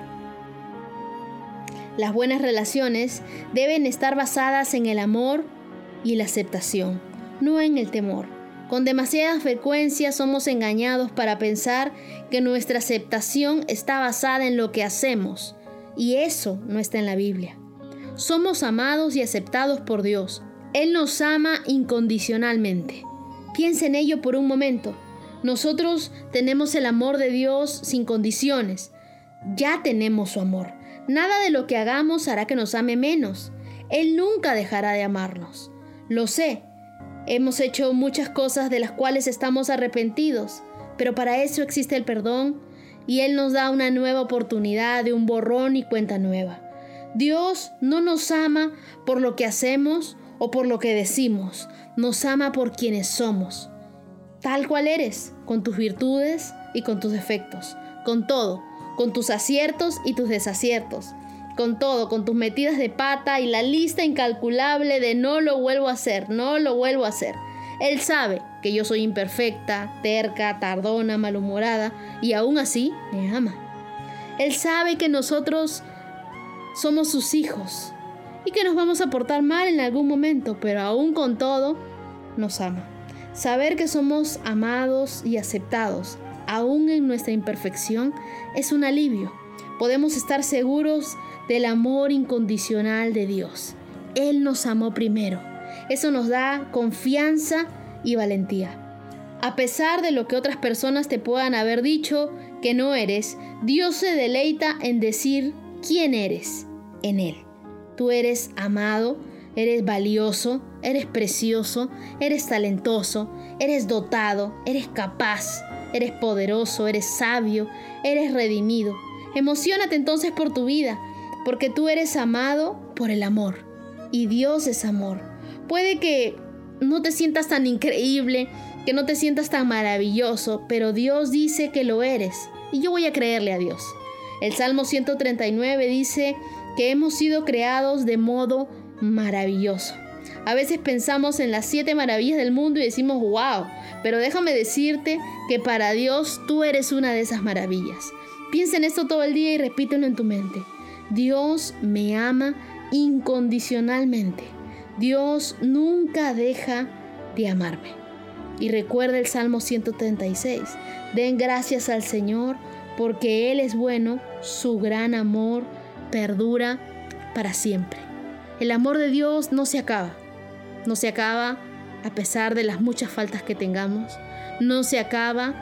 Las buenas relaciones deben estar basadas en el amor y la aceptación, no en el temor. Con demasiada frecuencia somos engañados para pensar que nuestra aceptación está basada en lo que hacemos, y eso no está en la Biblia. Somos amados y aceptados por Dios. Él nos ama incondicionalmente. Piensa en ello por un momento. Nosotros tenemos el amor de Dios sin condiciones. Ya tenemos su amor. Nada de lo que hagamos hará que nos ame menos. Él nunca dejará de amarnos. Lo sé. Hemos hecho muchas cosas de las cuales estamos arrepentidos, pero para eso existe el perdón y Él nos da una nueva oportunidad de un borrón y cuenta nueva. Dios no nos ama por lo que hacemos o por lo que decimos, nos ama por quienes somos, tal cual eres, con tus virtudes y con tus defectos, con todo, con tus aciertos y tus desaciertos, con todo, con tus metidas de pata y la lista incalculable de no lo vuelvo a hacer, no lo vuelvo a hacer. Él sabe que yo soy imperfecta, terca, tardona, malhumorada y aún así me ama. Él sabe que nosotros somos sus hijos y que nos vamos a portar mal en algún momento, pero aún con todo, nos ama. Saber que somos amados y aceptados, aún en nuestra imperfección, es un alivio. Podemos estar seguros del amor incondicional de Dios. Él nos amó primero. Eso nos da confianza y valentía. A pesar de lo que otras personas te puedan haber dicho que no eres, Dios se deleita en decir quién eres en Él. Tú eres amado, eres valioso, eres precioso, eres talentoso, eres dotado, eres capaz, eres poderoso, eres sabio, eres redimido. Emocionate entonces por tu vida, porque tú eres amado por el amor. Y Dios es amor. Puede que no te sientas tan increíble, que no te sientas tan maravilloso, pero Dios dice que lo eres. Y yo voy a creerle a Dios. El Salmo 139 dice, que hemos sido creados de modo maravilloso. A veces pensamos en las siete maravillas del mundo y decimos, wow, pero déjame decirte que para Dios tú eres una de esas maravillas. Piensa en esto todo el día y repítelo en tu mente. Dios me ama incondicionalmente. Dios nunca deja de amarme. Y recuerda el Salmo 136. Den gracias al Señor porque Él es bueno, su gran amor perdura para siempre. El amor de Dios no se acaba. No se acaba a pesar de las muchas faltas que tengamos. No se acaba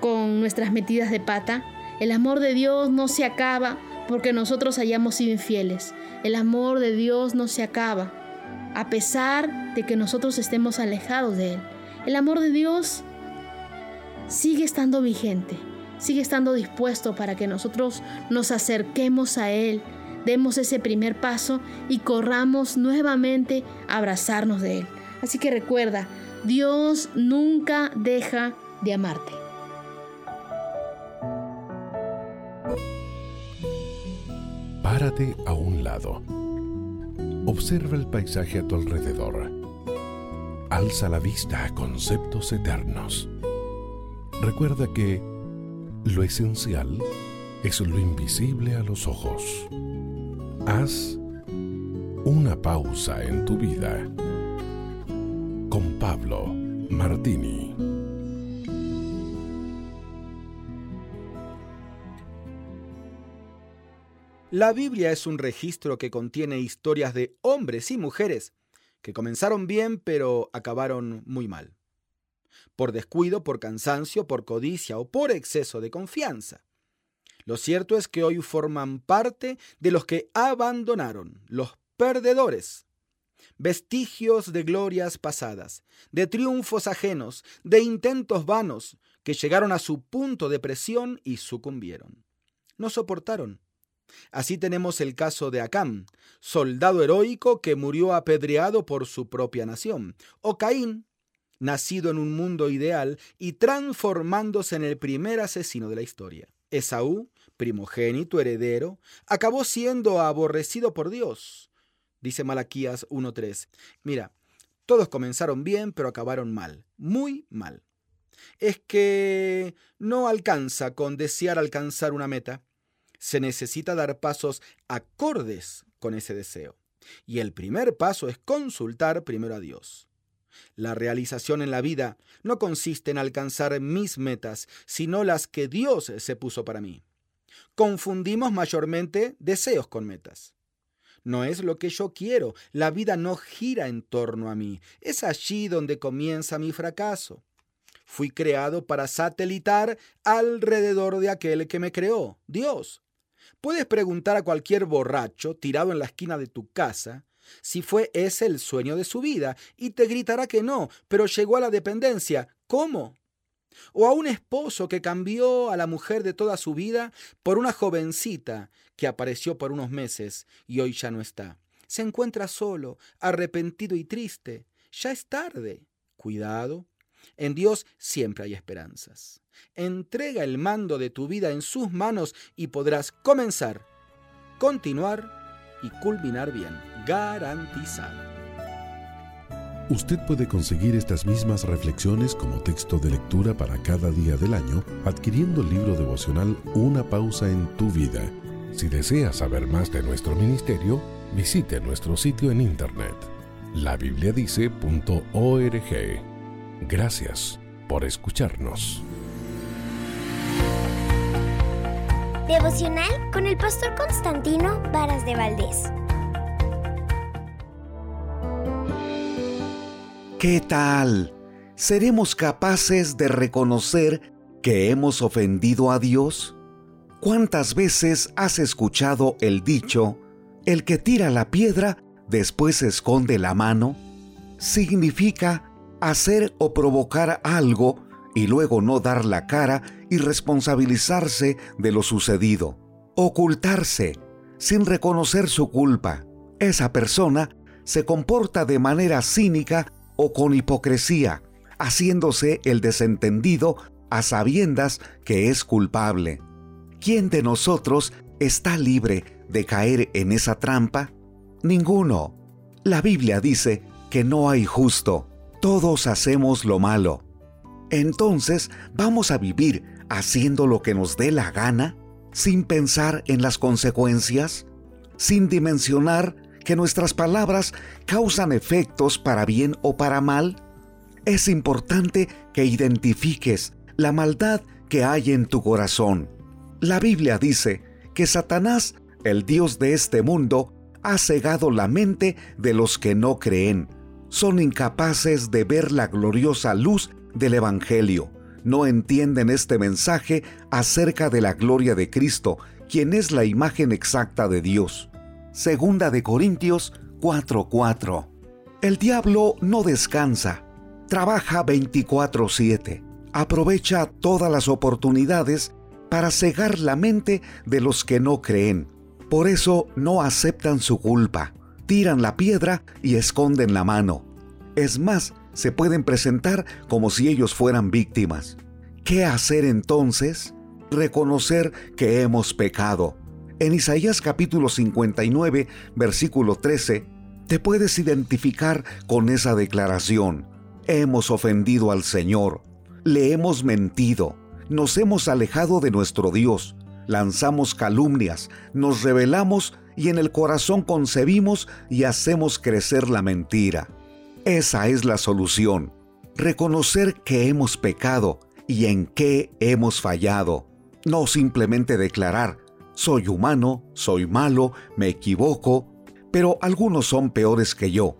con nuestras metidas de pata. El amor de Dios no se acaba porque nosotros hayamos sido infieles. El amor de Dios no se acaba a pesar de que nosotros estemos alejados de Él. El amor de Dios sigue estando vigente, sigue estando dispuesto para que nosotros nos acerquemos a Él, demos ese primer paso y corramos nuevamente a abrazarnos de Él. Así que recuerda, Dios nunca deja de amarte. Párate a un lado. Observa el paisaje a tu alrededor. Alza la vista a conceptos eternos. Recuerda que lo esencial es lo invisible a los ojos. Haz una pausa en tu vida. Con Pablo Martini. La Biblia es un registro que contiene historias de hombres y mujeres que comenzaron bien pero acabaron muy mal. Por descuido, por cansancio, por codicia o por exceso de confianza. Lo cierto es que hoy forman parte de los que abandonaron, los perdedores. Vestigios de glorias pasadas, de triunfos ajenos, de intentos vanos que llegaron a su punto de presión y sucumbieron. No soportaron Así tenemos el caso de Acam, soldado heroico que murió apedreado por su propia nación, o Caín, nacido en un mundo ideal y transformándose en el primer asesino de la historia. Esaú, primogénito, heredero, acabó siendo aborrecido por Dios. Dice Malaquías 1.3. Mira, todos comenzaron bien, pero acabaron mal, muy mal. Es que no alcanza con desear alcanzar una meta se necesita dar pasos acordes con ese deseo. Y el primer paso es consultar primero a Dios. La realización en la vida no consiste en alcanzar mis metas, sino las que Dios se puso para mí. Confundimos mayormente deseos con metas. No es lo que yo quiero, la vida no gira en torno a mí, es allí donde comienza mi fracaso. Fui creado para satelitar alrededor de aquel que me creó, Dios. Puedes preguntar a cualquier borracho tirado en la esquina de tu casa si fue ese el sueño de su vida y te gritará que no, pero llegó a la dependencia. ¿Cómo? O a un esposo que cambió a la mujer de toda su vida por una jovencita que apareció por unos meses y hoy ya no está. Se encuentra solo, arrepentido y triste. Ya es tarde. Cuidado. En Dios siempre hay esperanzas. Entrega el mando de tu vida en sus manos y podrás comenzar, continuar y culminar bien. Garantizado. Usted puede conseguir estas mismas reflexiones como texto de lectura para cada día del año adquiriendo el libro devocional Una pausa en tu vida. Si desea saber más de nuestro ministerio, visite nuestro sitio en internet labibliadice.org. Gracias por escucharnos. Devocional con el pastor Constantino Varas de Valdés. ¿Qué tal? ¿Seremos capaces de reconocer que hemos ofendido a Dios? ¿Cuántas veces has escuchado el dicho, el que tira la piedra después esconde la mano? Significa hacer o provocar algo y luego no dar la cara y responsabilizarse de lo sucedido. Ocultarse sin reconocer su culpa. Esa persona se comporta de manera cínica o con hipocresía, haciéndose el desentendido a sabiendas que es culpable. ¿Quién de nosotros está libre de caer en esa trampa? Ninguno. La Biblia dice que no hay justo. Todos hacemos lo malo entonces vamos a vivir haciendo lo que nos dé la gana, sin pensar en las consecuencias, sin dimensionar que nuestras palabras causan efectos para bien o para mal. Es importante que identifiques la maldad que hay en tu corazón. La Biblia dice que Satanás, el Dios de este mundo, ha cegado la mente de los que no creen. Son incapaces de ver la gloriosa luz del Evangelio, no entienden este mensaje acerca de la gloria de Cristo, quien es la imagen exacta de Dios. Segunda de Corintios 4:4. El diablo no descansa, trabaja 24/7, aprovecha todas las oportunidades para cegar la mente de los que no creen. Por eso no aceptan su culpa, tiran la piedra y esconden la mano. Es más, se pueden presentar como si ellos fueran víctimas. ¿Qué hacer entonces? Reconocer que hemos pecado. En Isaías capítulo 59, versículo 13, te puedes identificar con esa declaración. Hemos ofendido al Señor, le hemos mentido, nos hemos alejado de nuestro Dios, lanzamos calumnias, nos rebelamos y en el corazón concebimos y hacemos crecer la mentira. Esa es la solución. Reconocer que hemos pecado y en qué hemos fallado. No simplemente declarar, soy humano, soy malo, me equivoco, pero algunos son peores que yo.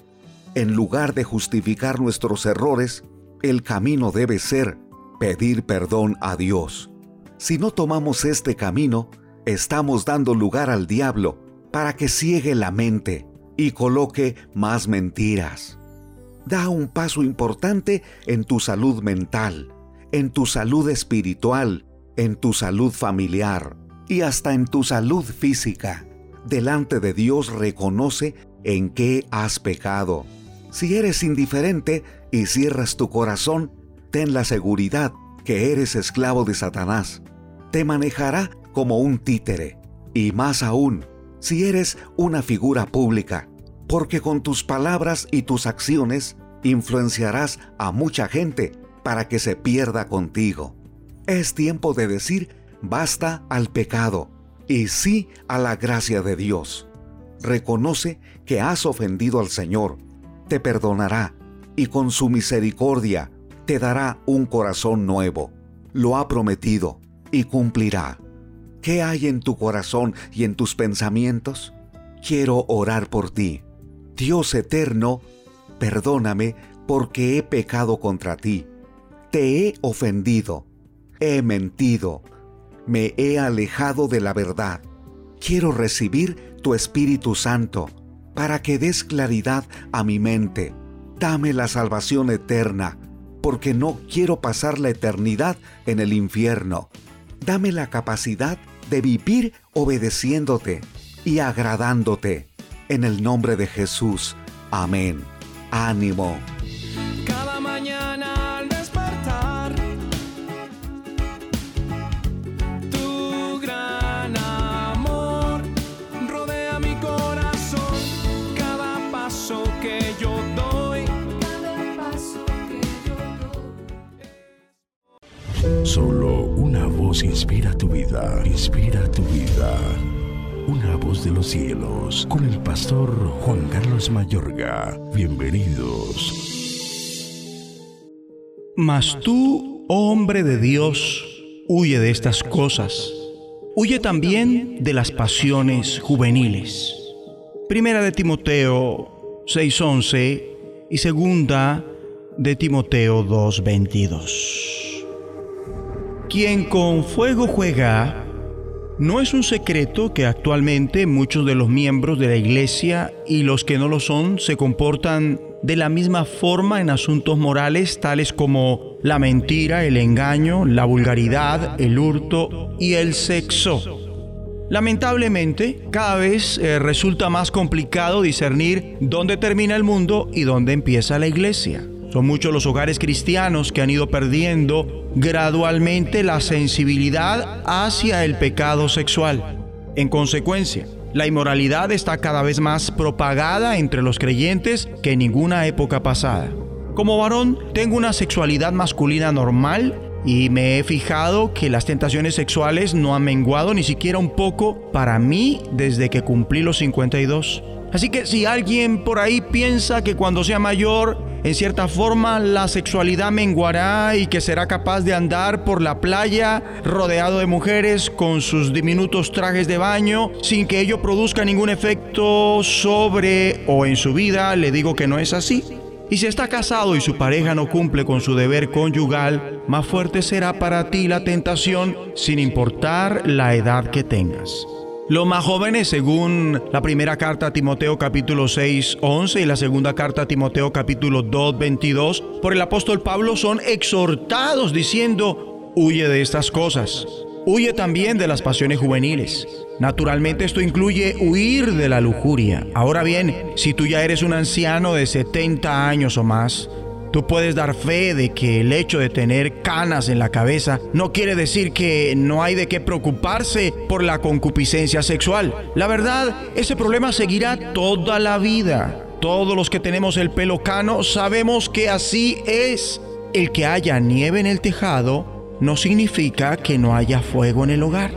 En lugar de justificar nuestros errores, el camino debe ser pedir perdón a Dios. Si no tomamos este camino, estamos dando lugar al diablo para que ciegue la mente y coloque más mentiras da un paso importante en tu salud mental, en tu salud espiritual, en tu salud familiar y hasta en tu salud física. Delante de Dios reconoce en qué has pecado. Si eres indiferente y cierras tu corazón, ten la seguridad que eres esclavo de Satanás. Te manejará como un títere. Y más aún, si eres una figura pública, porque con tus palabras y tus acciones influenciarás a mucha gente para que se pierda contigo. Es tiempo de decir basta al pecado y sí a la gracia de Dios. Reconoce que has ofendido al Señor, te perdonará y con su misericordia te dará un corazón nuevo. Lo ha prometido y cumplirá. ¿Qué hay en tu corazón y en tus pensamientos? Quiero orar por ti Dios eterno, perdóname porque he pecado contra ti. Te he ofendido, he mentido, me he alejado de la verdad. Quiero recibir tu Espíritu Santo para que des claridad a mi mente. Dame la salvación eterna, porque no quiero pasar la eternidad en el infierno. Dame la capacidad de vivir obedeciéndote y agradándote. En el nombre de Jesús. Amén. Ánimo. Solo una voz inspira tu vida, inspira tu vida. Una voz de los cielos, con el pastor Juan Carlos Mayorga. Bienvenidos. Mas tú, hombre de Dios, huye de estas cosas. Huye también de las pasiones juveniles. Primera de Timoteo 6:11 y segunda de Timoteo 2:22. Quien con fuego juega, no es un secreto que actualmente muchos de los miembros de la Iglesia y los que no lo son se comportan de la misma forma en asuntos morales tales como la mentira, el engaño, la vulgaridad, el hurto y el sexo. Lamentablemente, cada vez eh, resulta más complicado discernir dónde termina el mundo y dónde empieza la iglesia. Son muchos los hogares cristianos que han ido perdiendo gradualmente la sensibilidad hacia el pecado sexual. En consecuencia, la inmoralidad está cada vez más propagada entre los creyentes que en ninguna época pasada. Como varón, tengo una sexualidad masculina normal y me he fijado que las tentaciones sexuales no han menguado ni siquiera un poco para mí desde que cumplí los 52. Así que si alguien por ahí piensa que cuando sea mayor, en cierta forma la sexualidad menguará y que será capaz de andar por la playa rodeado de mujeres con sus diminutos trajes de baño sin que ello produzca ningún efecto sobre o en su vida, le digo que no es así. Y si está casado y su pareja no cumple con su deber conyugal, más fuerte será para ti la tentación sin importar la edad que tengas. Los más jóvenes, según la primera carta a Timoteo capítulo 6, 11 y la segunda carta a Timoteo capítulo 2, 22, por el apóstol Pablo son exhortados diciendo, huye de estas cosas. Huye también de las pasiones juveniles. Naturalmente esto incluye huir de la lujuria. Ahora bien, si tú ya eres un anciano de 70 años o más, tú puedes dar fe de que el hecho de tener canas en la cabeza no quiere decir que no hay de qué preocuparse por la concupiscencia sexual. La verdad, ese problema seguirá toda la vida. Todos los que tenemos el pelo cano sabemos que así es. El que haya nieve en el tejado no significa que no haya fuego en el hogar.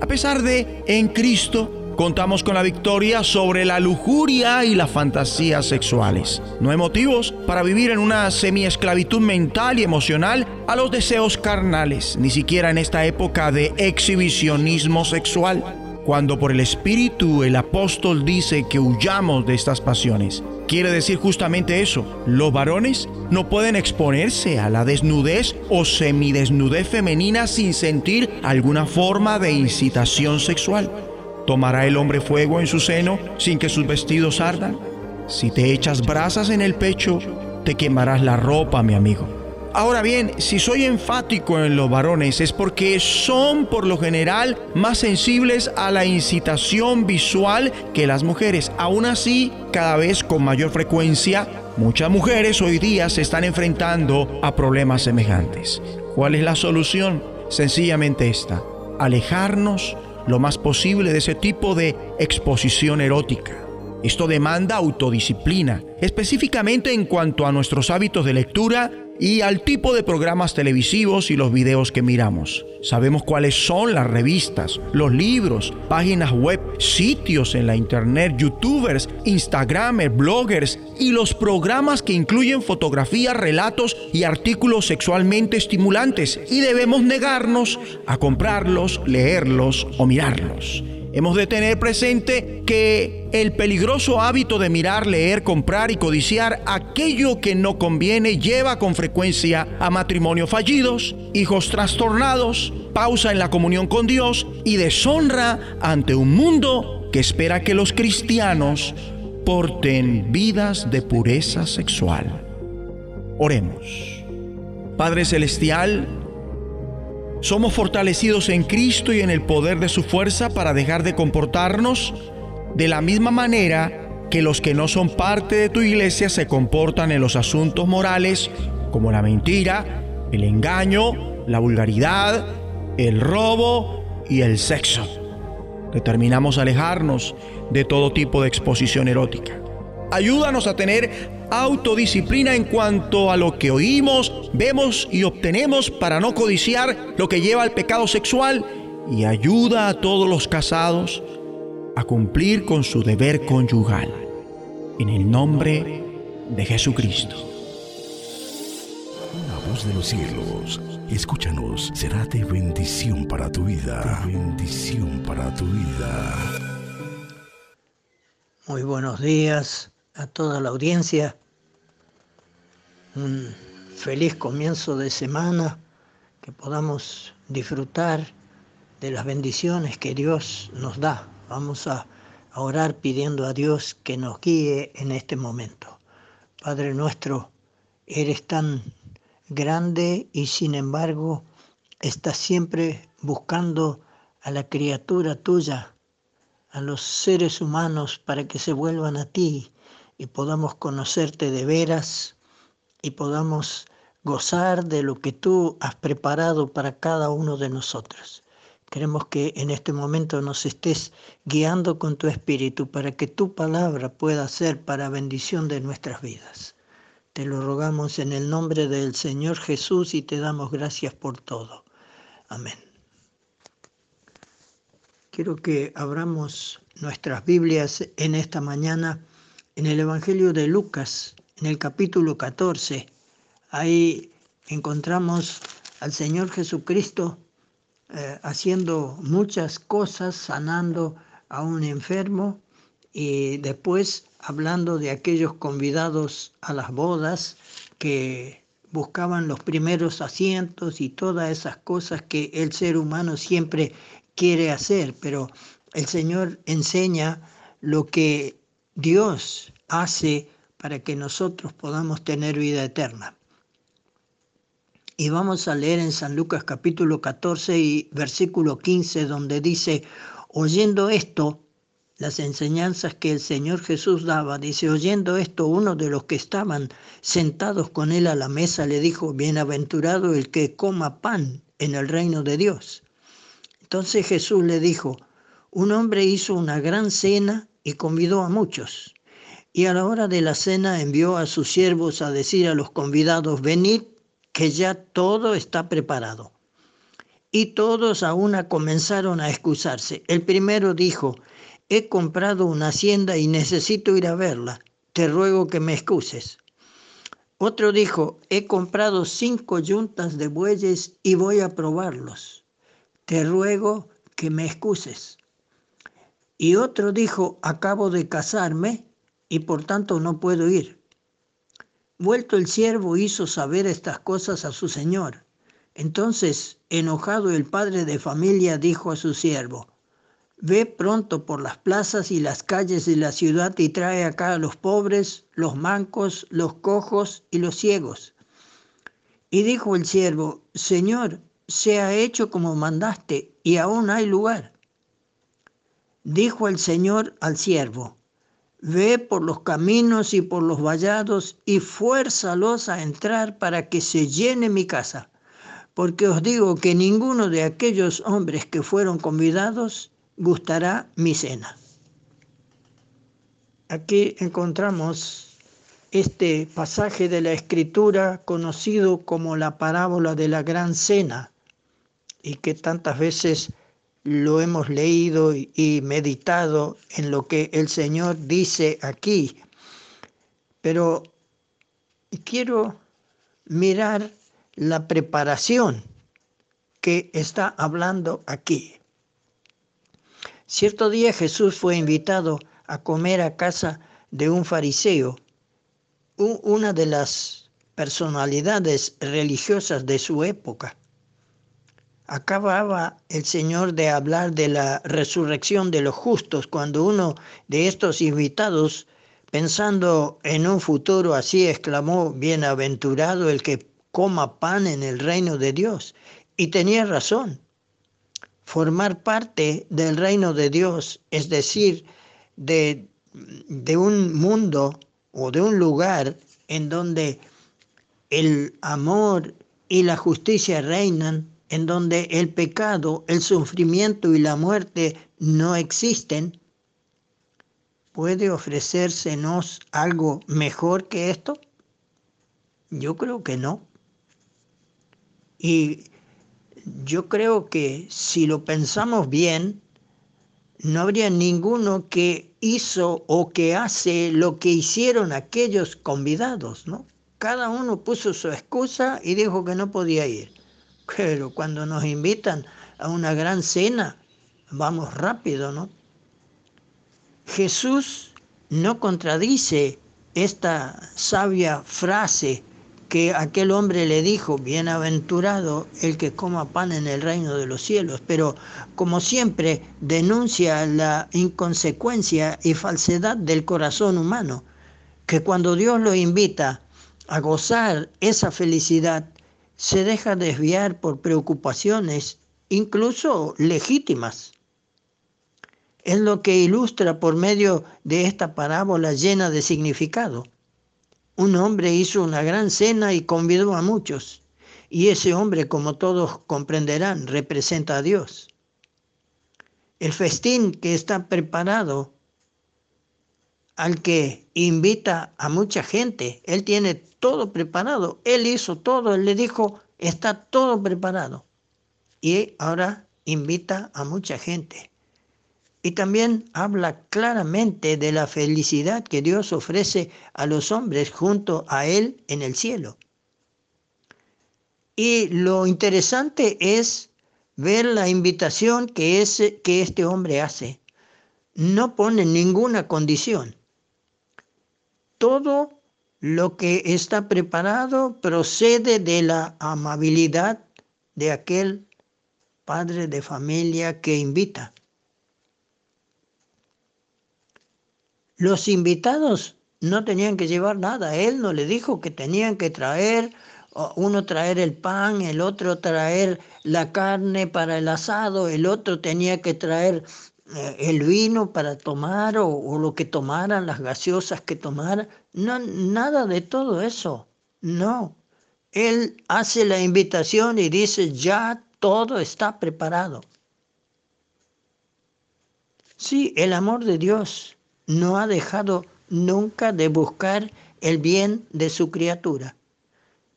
A pesar de, en Cristo, contamos con la victoria sobre la lujuria y las fantasías sexuales. No hay motivos para vivir en una semi-esclavitud mental y emocional a los deseos carnales, ni siquiera en esta época de exhibicionismo sexual. Cuando por el Espíritu el apóstol dice que huyamos de estas pasiones, quiere decir justamente eso. Los varones no pueden exponerse a la desnudez o semidesnudez femenina sin sentir alguna forma de incitación sexual. ¿Tomará el hombre fuego en su seno sin que sus vestidos ardan? Si te echas brasas en el pecho, te quemarás la ropa, mi amigo. Ahora bien, si soy enfático en los varones es porque son por lo general más sensibles a la incitación visual que las mujeres. Aún así, cada vez con mayor frecuencia, muchas mujeres hoy día se están enfrentando a problemas semejantes. ¿Cuál es la solución? Sencillamente esta, alejarnos lo más posible de ese tipo de exposición erótica. Esto demanda autodisciplina, específicamente en cuanto a nuestros hábitos de lectura y al tipo de programas televisivos y los videos que miramos. Sabemos cuáles son las revistas, los libros, páginas web, sitios en la internet, youtubers, instagramers, bloggers y los programas que incluyen fotografías, relatos y artículos sexualmente estimulantes y debemos negarnos a comprarlos, leerlos o mirarlos. Hemos de tener presente que el peligroso hábito de mirar, leer, comprar y codiciar aquello que no conviene lleva con frecuencia a matrimonios fallidos, hijos trastornados, pausa en la comunión con Dios y deshonra ante un mundo que espera que los cristianos porten vidas de pureza sexual. Oremos. Padre Celestial, somos fortalecidos en Cristo y en el poder de su fuerza para dejar de comportarnos de la misma manera que los que no son parte de tu iglesia se comportan en los asuntos morales como la mentira, el engaño, la vulgaridad, el robo y el sexo. Determinamos alejarnos de todo tipo de exposición erótica. Ayúdanos a tener autodisciplina en cuanto a lo que oímos, vemos y obtenemos para no codiciar lo que lleva al pecado sexual y ayuda a todos los casados a cumplir con su deber conyugal. En el nombre de Jesucristo. La voz de los cielos, escúchanos, será de bendición para tu vida. bendición para tu vida. Muy buenos días a toda la audiencia. Un feliz comienzo de semana, que podamos disfrutar de las bendiciones que Dios nos da. Vamos a, orar pidiendo a Dios que nos guíe en este momento. Padre nuestro, eres tan grande y sin embargo estás siempre buscando a la criatura tuya, a los seres humanos para que se vuelvan a ti y podamos conocerte de veras y podamos gozar de lo que tú has preparado para cada uno de nosotros. Queremos que en este momento nos estés guiando con tu espíritu para que tu palabra pueda ser para bendición de nuestras vidas. Te lo rogamos en el nombre del Señor Jesús y te damos gracias por todo. Amén. Quiero que abramos nuestras Biblias en esta mañana en el Evangelio de Lucas, en el capítulo 14, ahí encontramos al Señor Jesucristo eh, haciendo muchas cosas, sanando a un enfermo y después hablando de aquellos convidados a las bodas que buscaban los primeros asientos y todas esas cosas que el ser humano siempre quiere hacer, pero el Señor enseña lo que Dios hace para que nosotros podamos tener vida eterna. Y vamos a leer en San Lucas capítulo 14 y versículo 15, donde dice, oyendo esto, las enseñanzas que el Señor Jesús daba, dice, oyendo esto, uno de los que estaban sentados con él a la mesa le dijo, bienaventurado el que coma pan en el reino de Dios. Entonces Jesús le dijo, un hombre hizo una gran cena y convidó a muchos. Y a la hora de la cena envió a sus siervos a decir a los convidados, venid, que ya todo está preparado. Y todos a una comenzaron a excusarse. El primero dijo, he comprado una hacienda y necesito ir a verla. Te ruego que me excuses. Otro dijo, he comprado cinco yuntas de bueyes y voy a probarlos. Te ruego que me excuses. Y otro dijo, acabo de casarme y por tanto no puedo ir. Vuelto el siervo hizo saber estas cosas a su señor. Entonces, enojado el padre de familia dijo a su siervo, Ve pronto por las plazas y las calles de la ciudad y trae acá a los pobres, los mancos, los cojos y los ciegos. Y dijo el siervo, Señor, se ha hecho como mandaste y aún hay lugar. Dijo el Señor al siervo, Ve por los caminos y por los vallados y fuérzalos a entrar para que se llene mi casa. Porque os digo que ninguno de aquellos hombres que fueron convidados gustará mi cena. Aquí encontramos este pasaje de la escritura conocido como la parábola de la gran cena y que tantas veces lo hemos leído y meditado en lo que el Señor dice aquí. Pero quiero mirar la preparación que está hablando aquí. Cierto día Jesús fue invitado a comer a casa de un fariseo, una de las personalidades religiosas de su época. Acababa el Señor de hablar de la resurrección de los justos cuando uno de estos invitados, pensando en un futuro así, exclamó, Bienaventurado el que coma pan en el reino de Dios. Y tenía razón. Formar parte del reino de Dios, es decir, de, de un mundo o de un lugar en donde el amor y la justicia reinan, en donde el pecado, el sufrimiento y la muerte no existen, ¿puede ofrecérsenos algo mejor que esto? Yo creo que no. Y yo creo que si lo pensamos bien, no habría ninguno que hizo o que hace lo que hicieron aquellos convidados, ¿no? Cada uno puso su excusa y dijo que no podía ir. Pero cuando nos invitan a una gran cena, vamos rápido, ¿no? Jesús no contradice esta sabia frase que aquel hombre le dijo, bienaventurado el que coma pan en el reino de los cielos, pero como siempre denuncia la inconsecuencia y falsedad del corazón humano, que cuando Dios lo invita a gozar esa felicidad, se deja desviar por preocupaciones, incluso legítimas. Es lo que ilustra por medio de esta parábola llena de significado. Un hombre hizo una gran cena y convidó a muchos, y ese hombre, como todos comprenderán, representa a Dios. El festín que está preparado al que invita a mucha gente. Él tiene todo preparado. Él hizo todo. Él le dijo, está todo preparado. Y ahora invita a mucha gente. Y también habla claramente de la felicidad que Dios ofrece a los hombres junto a Él en el cielo. Y lo interesante es ver la invitación que, que este hombre hace. No pone ninguna condición todo lo que está preparado procede de la amabilidad de aquel padre de familia que invita. Los invitados no tenían que llevar nada, él no le dijo que tenían que traer, uno traer el pan, el otro traer la carne para el asado, el otro tenía que traer el vino para tomar o, o, lo que tomaran, las gaseosas que tomaran. No, nada de todo eso. No. Él hace la invitación y dice, ya todo está preparado. Sí, el amor de Dios no ha dejado nunca de buscar el bien de su criatura.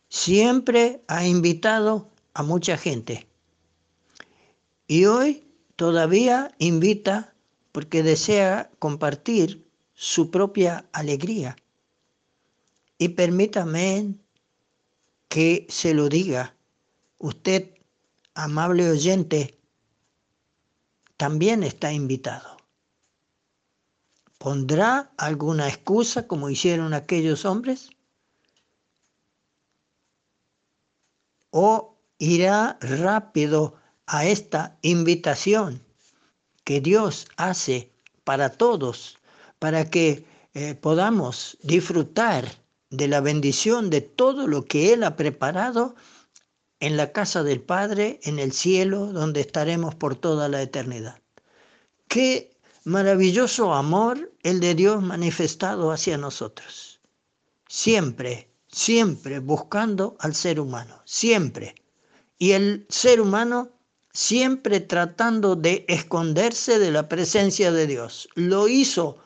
Siempre ha invitado a mucha gente. Y hoy todavía invita porque desea compartir su propia alegría. Y permítame que se lo diga. Usted, amable oyente, también está invitado. ¿Pondrá alguna excusa como hicieron aquellos hombres? ¿O irá rápido a esta invitación que Dios hace para todos, para que eh, podamos disfrutar de la bendición de todo lo que Él ha preparado en la casa del Padre, en el cielo, donde estaremos por toda la eternidad. Qué maravilloso amor el de Dios manifestado hacia nosotros. Siempre, siempre buscando al ser humano, siempre. Y el ser humano siempre tratando de esconderse de la presencia de Dios. Lo hizo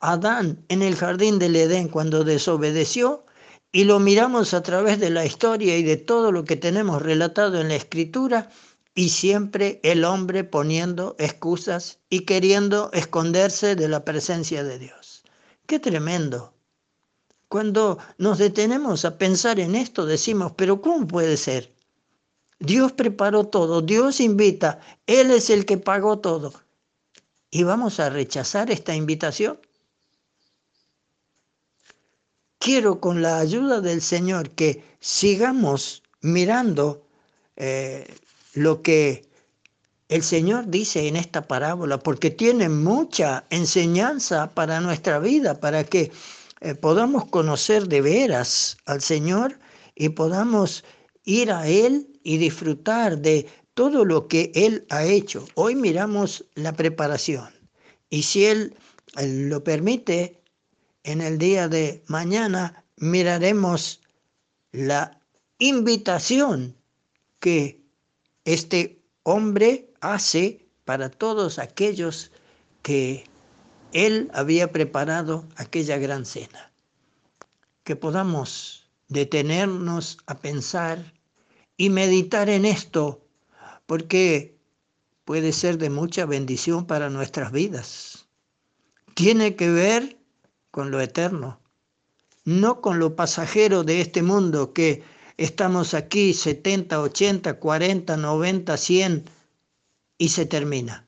Adán en el jardín del Edén cuando desobedeció y lo miramos a través de la historia y de todo lo que tenemos relatado en la escritura y siempre el hombre poniendo excusas y queriendo esconderse de la presencia de Dios. Qué tremendo. Cuando nos detenemos a pensar en esto decimos, pero ¿cómo puede ser? Dios preparó todo, Dios invita, Él es el que pagó todo. ¿Y vamos a rechazar esta invitación? Quiero con la ayuda del Señor que sigamos mirando eh, lo que el Señor dice en esta parábola, porque tiene mucha enseñanza para nuestra vida, para que eh, podamos conocer de veras al Señor y podamos ir a Él y disfrutar de todo lo que Él ha hecho. Hoy miramos la preparación y si Él, lo permite, en el día de mañana miraremos la invitación que este hombre hace para todos aquellos que él había preparado aquella gran cena. Que podamos detenernos a pensar y meditar en esto, porque puede ser de mucha bendición para nuestras vidas. Tiene que ver con lo eterno, no con lo pasajero de este mundo que estamos aquí 70, 80, 40, 90, 100 y se termina.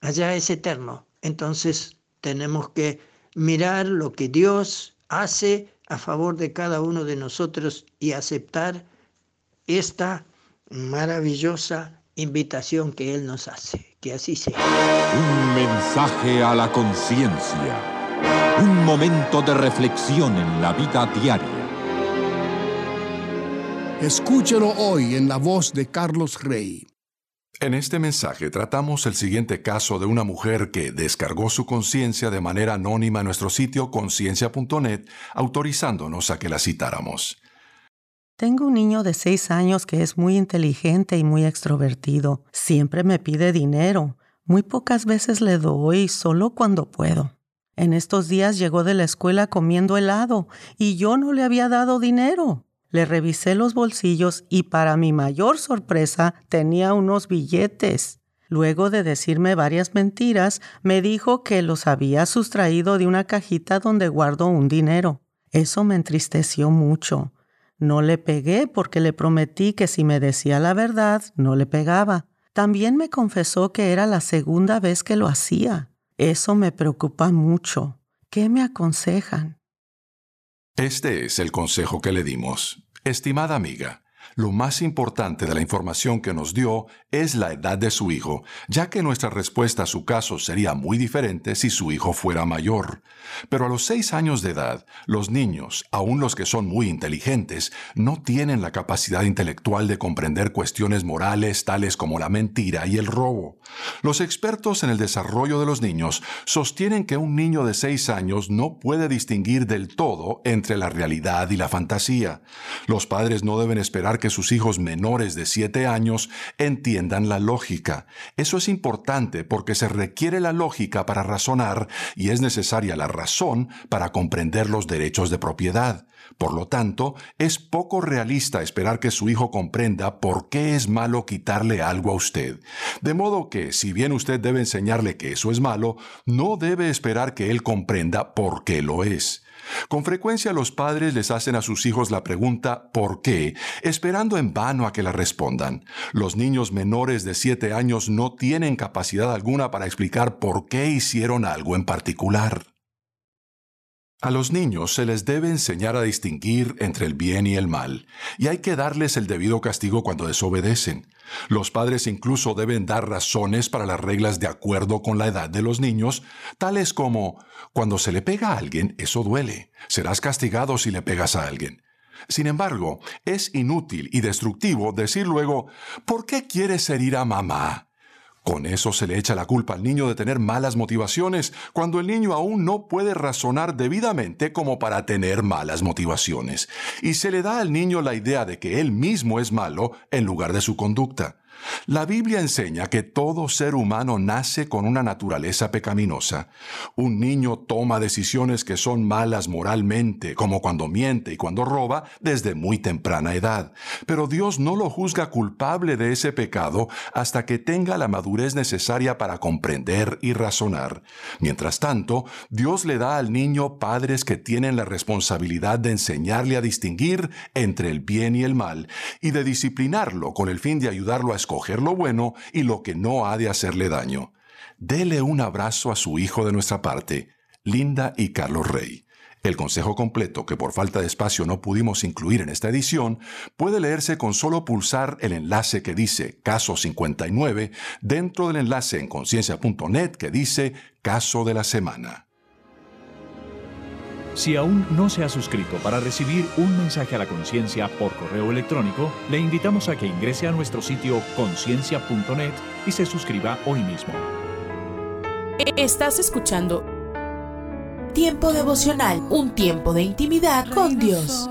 Allá es eterno. Entonces tenemos que mirar lo que Dios hace a favor de cada uno de nosotros y aceptar esta maravillosa invitación que Él nos hace. Que así sea. Un mensaje a la conciencia. Un momento de reflexión en la vida diaria. Escúchelo hoy en la voz de Carlos Rey. En este mensaje tratamos el siguiente caso de una mujer que descargó su conciencia de manera anónima en nuestro sitio conciencia.net, autorizándonos a que la citáramos. Tengo un niño de seis años que es muy inteligente y muy extrovertido. Siempre me pide dinero. Muy pocas veces le doy, solo cuando puedo. En estos días llegó de la escuela comiendo helado y yo no le había dado dinero. Le revisé los bolsillos y para mi mayor sorpresa tenía unos billetes. Luego de decirme varias mentiras, me dijo que los había sustraído de una cajita donde guardo un dinero. Eso me entristeció mucho. No le pegué porque le prometí que si me decía la verdad, no le pegaba. También me confesó que era la segunda vez que lo hacía. Eso me preocupa mucho. ¿Qué me aconsejan? Este es el consejo que le dimos. Estimada amiga, lo más importante de la información que nos dio es la edad de su hijo, ya que nuestra respuesta a su caso sería muy diferente si su hijo fuera mayor. Pero a los seis años de edad, los niños, aun los que son muy inteligentes, no tienen la capacidad intelectual de comprender cuestiones morales tales como la mentira y el robo. Los expertos en el desarrollo de los niños sostienen que un niño de seis años no puede distinguir del todo entre la realidad y la fantasía. Los padres no deben esperar que sus hijos menores de 7 años entiendan la lógica. Eso es importante porque se requiere la lógica para razonar y es necesaria la razón para comprender los derechos de propiedad. Por lo tanto, es poco realista esperar que su hijo comprenda por qué es malo quitarle algo a usted. De modo que, si bien usted debe enseñarle que eso es malo, no debe esperar que él comprenda por qué lo es. Con frecuencia los padres les hacen a sus hijos la pregunta ¿por qué? esperando en vano a que la respondan. Los niños menores de 7 años no tienen capacidad alguna para explicar por qué hicieron algo en particular. A los niños se les debe enseñar a distinguir entre el bien y el mal, y hay que darles el debido castigo cuando desobedecen. Los padres incluso deben dar razones para las reglas de acuerdo con la edad de los niños, tales como, cuando se le pega a alguien, eso duele, serás castigado si le pegas a alguien. Sin embargo, es inútil y destructivo decir luego, ¿por qué quieres herir a mamá? Con eso se le echa la culpa al niño de tener malas motivaciones, cuando el niño aún no puede razonar debidamente como para tener malas motivaciones, y se le da al niño la idea de que él mismo es malo en lugar de su conducta. La Biblia enseña que todo ser humano nace con una naturaleza pecaminosa. Un niño toma decisiones que son malas moralmente, como cuando miente y cuando roba, desde muy temprana edad. Pero Dios no lo juzga culpable de ese pecado hasta que tenga la madurez necesaria para comprender y razonar. Mientras tanto, Dios le da al niño padres que tienen la responsabilidad de enseñarle a distinguir entre el bien y el mal y de disciplinarlo con el fin de ayudarlo a lo bueno y lo que no ha de hacerle daño. Dele un abrazo a su hijo de nuestra parte, Linda y Carlos Rey. El consejo completo, que por falta de espacio no pudimos incluir en esta edición, puede leerse con solo pulsar el enlace que dice Caso 59 dentro del enlace en conciencia.net que dice Caso de la Semana. Si aún no se ha suscrito para recibir un mensaje a la conciencia por correo electrónico, le invitamos a que ingrese a nuestro sitio conciencia.net y se suscriba hoy mismo. Estás escuchando Tiempo devocional, un tiempo de intimidad con Dios.